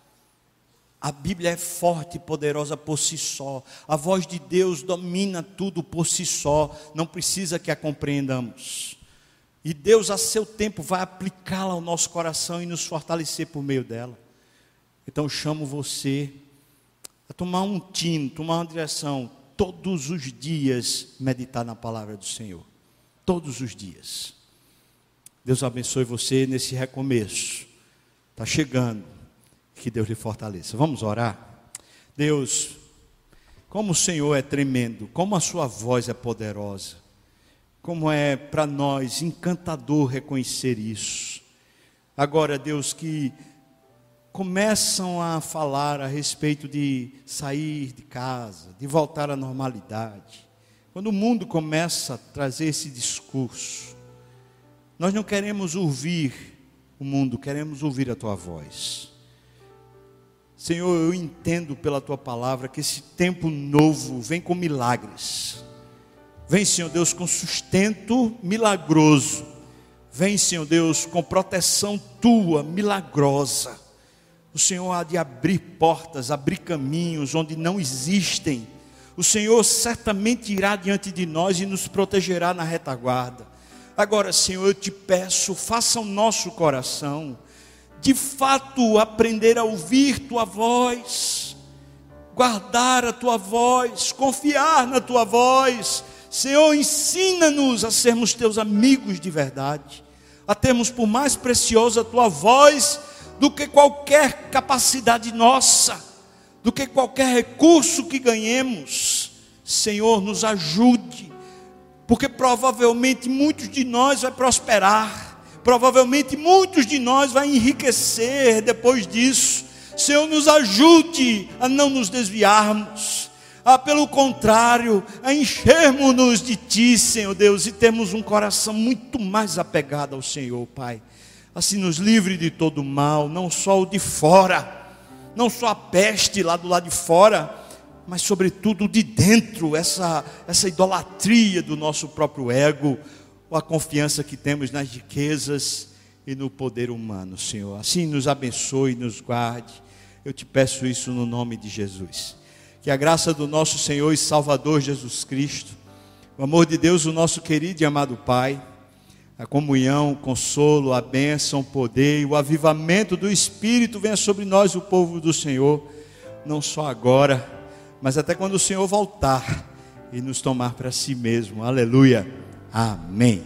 A Bíblia é forte e poderosa por si só. A voz de Deus domina tudo por si só. Não precisa que a compreendamos. E Deus, a seu tempo, vai aplicá-la ao nosso coração e nos fortalecer por meio dela. Então, chamo você a tomar um tino, tomar uma direção, todos os dias meditar na palavra do Senhor. Todos os dias. Deus abençoe você nesse recomeço. Está chegando. Que Deus lhe fortaleça. Vamos orar? Deus, como o Senhor é tremendo, como a sua voz é poderosa, como é para nós encantador reconhecer isso. Agora, Deus, que começam a falar a respeito de sair de casa, de voltar à normalidade. Quando o mundo começa a trazer esse discurso, nós não queremos ouvir o mundo, queremos ouvir a tua voz. Senhor, eu entendo pela tua palavra que esse tempo novo vem com milagres. Vem, Senhor Deus, com sustento milagroso. Vem, Senhor Deus, com proteção tua milagrosa. O Senhor há de abrir portas, abrir caminhos onde não existem. O Senhor certamente irá diante de nós e nos protegerá na retaguarda. Agora, Senhor, eu te peço, faça o nosso coração, de fato, aprender a ouvir tua voz, guardar a tua voz, confiar na tua voz. Senhor, ensina-nos a sermos teus amigos de verdade, a termos por mais preciosa a tua voz do que qualquer capacidade nossa, do que qualquer recurso que ganhemos. Senhor, nos ajude, porque provavelmente muitos de nós vai prosperar, provavelmente muitos de nós vai enriquecer depois disso. Senhor, nos ajude a não nos desviarmos, a pelo contrário, a enchermos-nos de Ti, Senhor Deus, e temos um coração muito mais apegado ao Senhor, Pai assim nos livre de todo mal, não só o de fora, não só a peste lá do lado de fora, mas sobretudo de dentro, essa, essa idolatria do nosso próprio ego, ou a confiança que temos nas riquezas e no poder humano, Senhor. Assim nos abençoe, nos guarde. Eu te peço isso no nome de Jesus. Que a graça do nosso Senhor e Salvador Jesus Cristo, o amor de Deus, o nosso querido e amado Pai, a comunhão, o consolo, a bênção, o poder e o avivamento do Espírito venha sobre nós, o povo do Senhor, não só agora, mas até quando o Senhor voltar e nos tomar para si mesmo. Aleluia. Amém.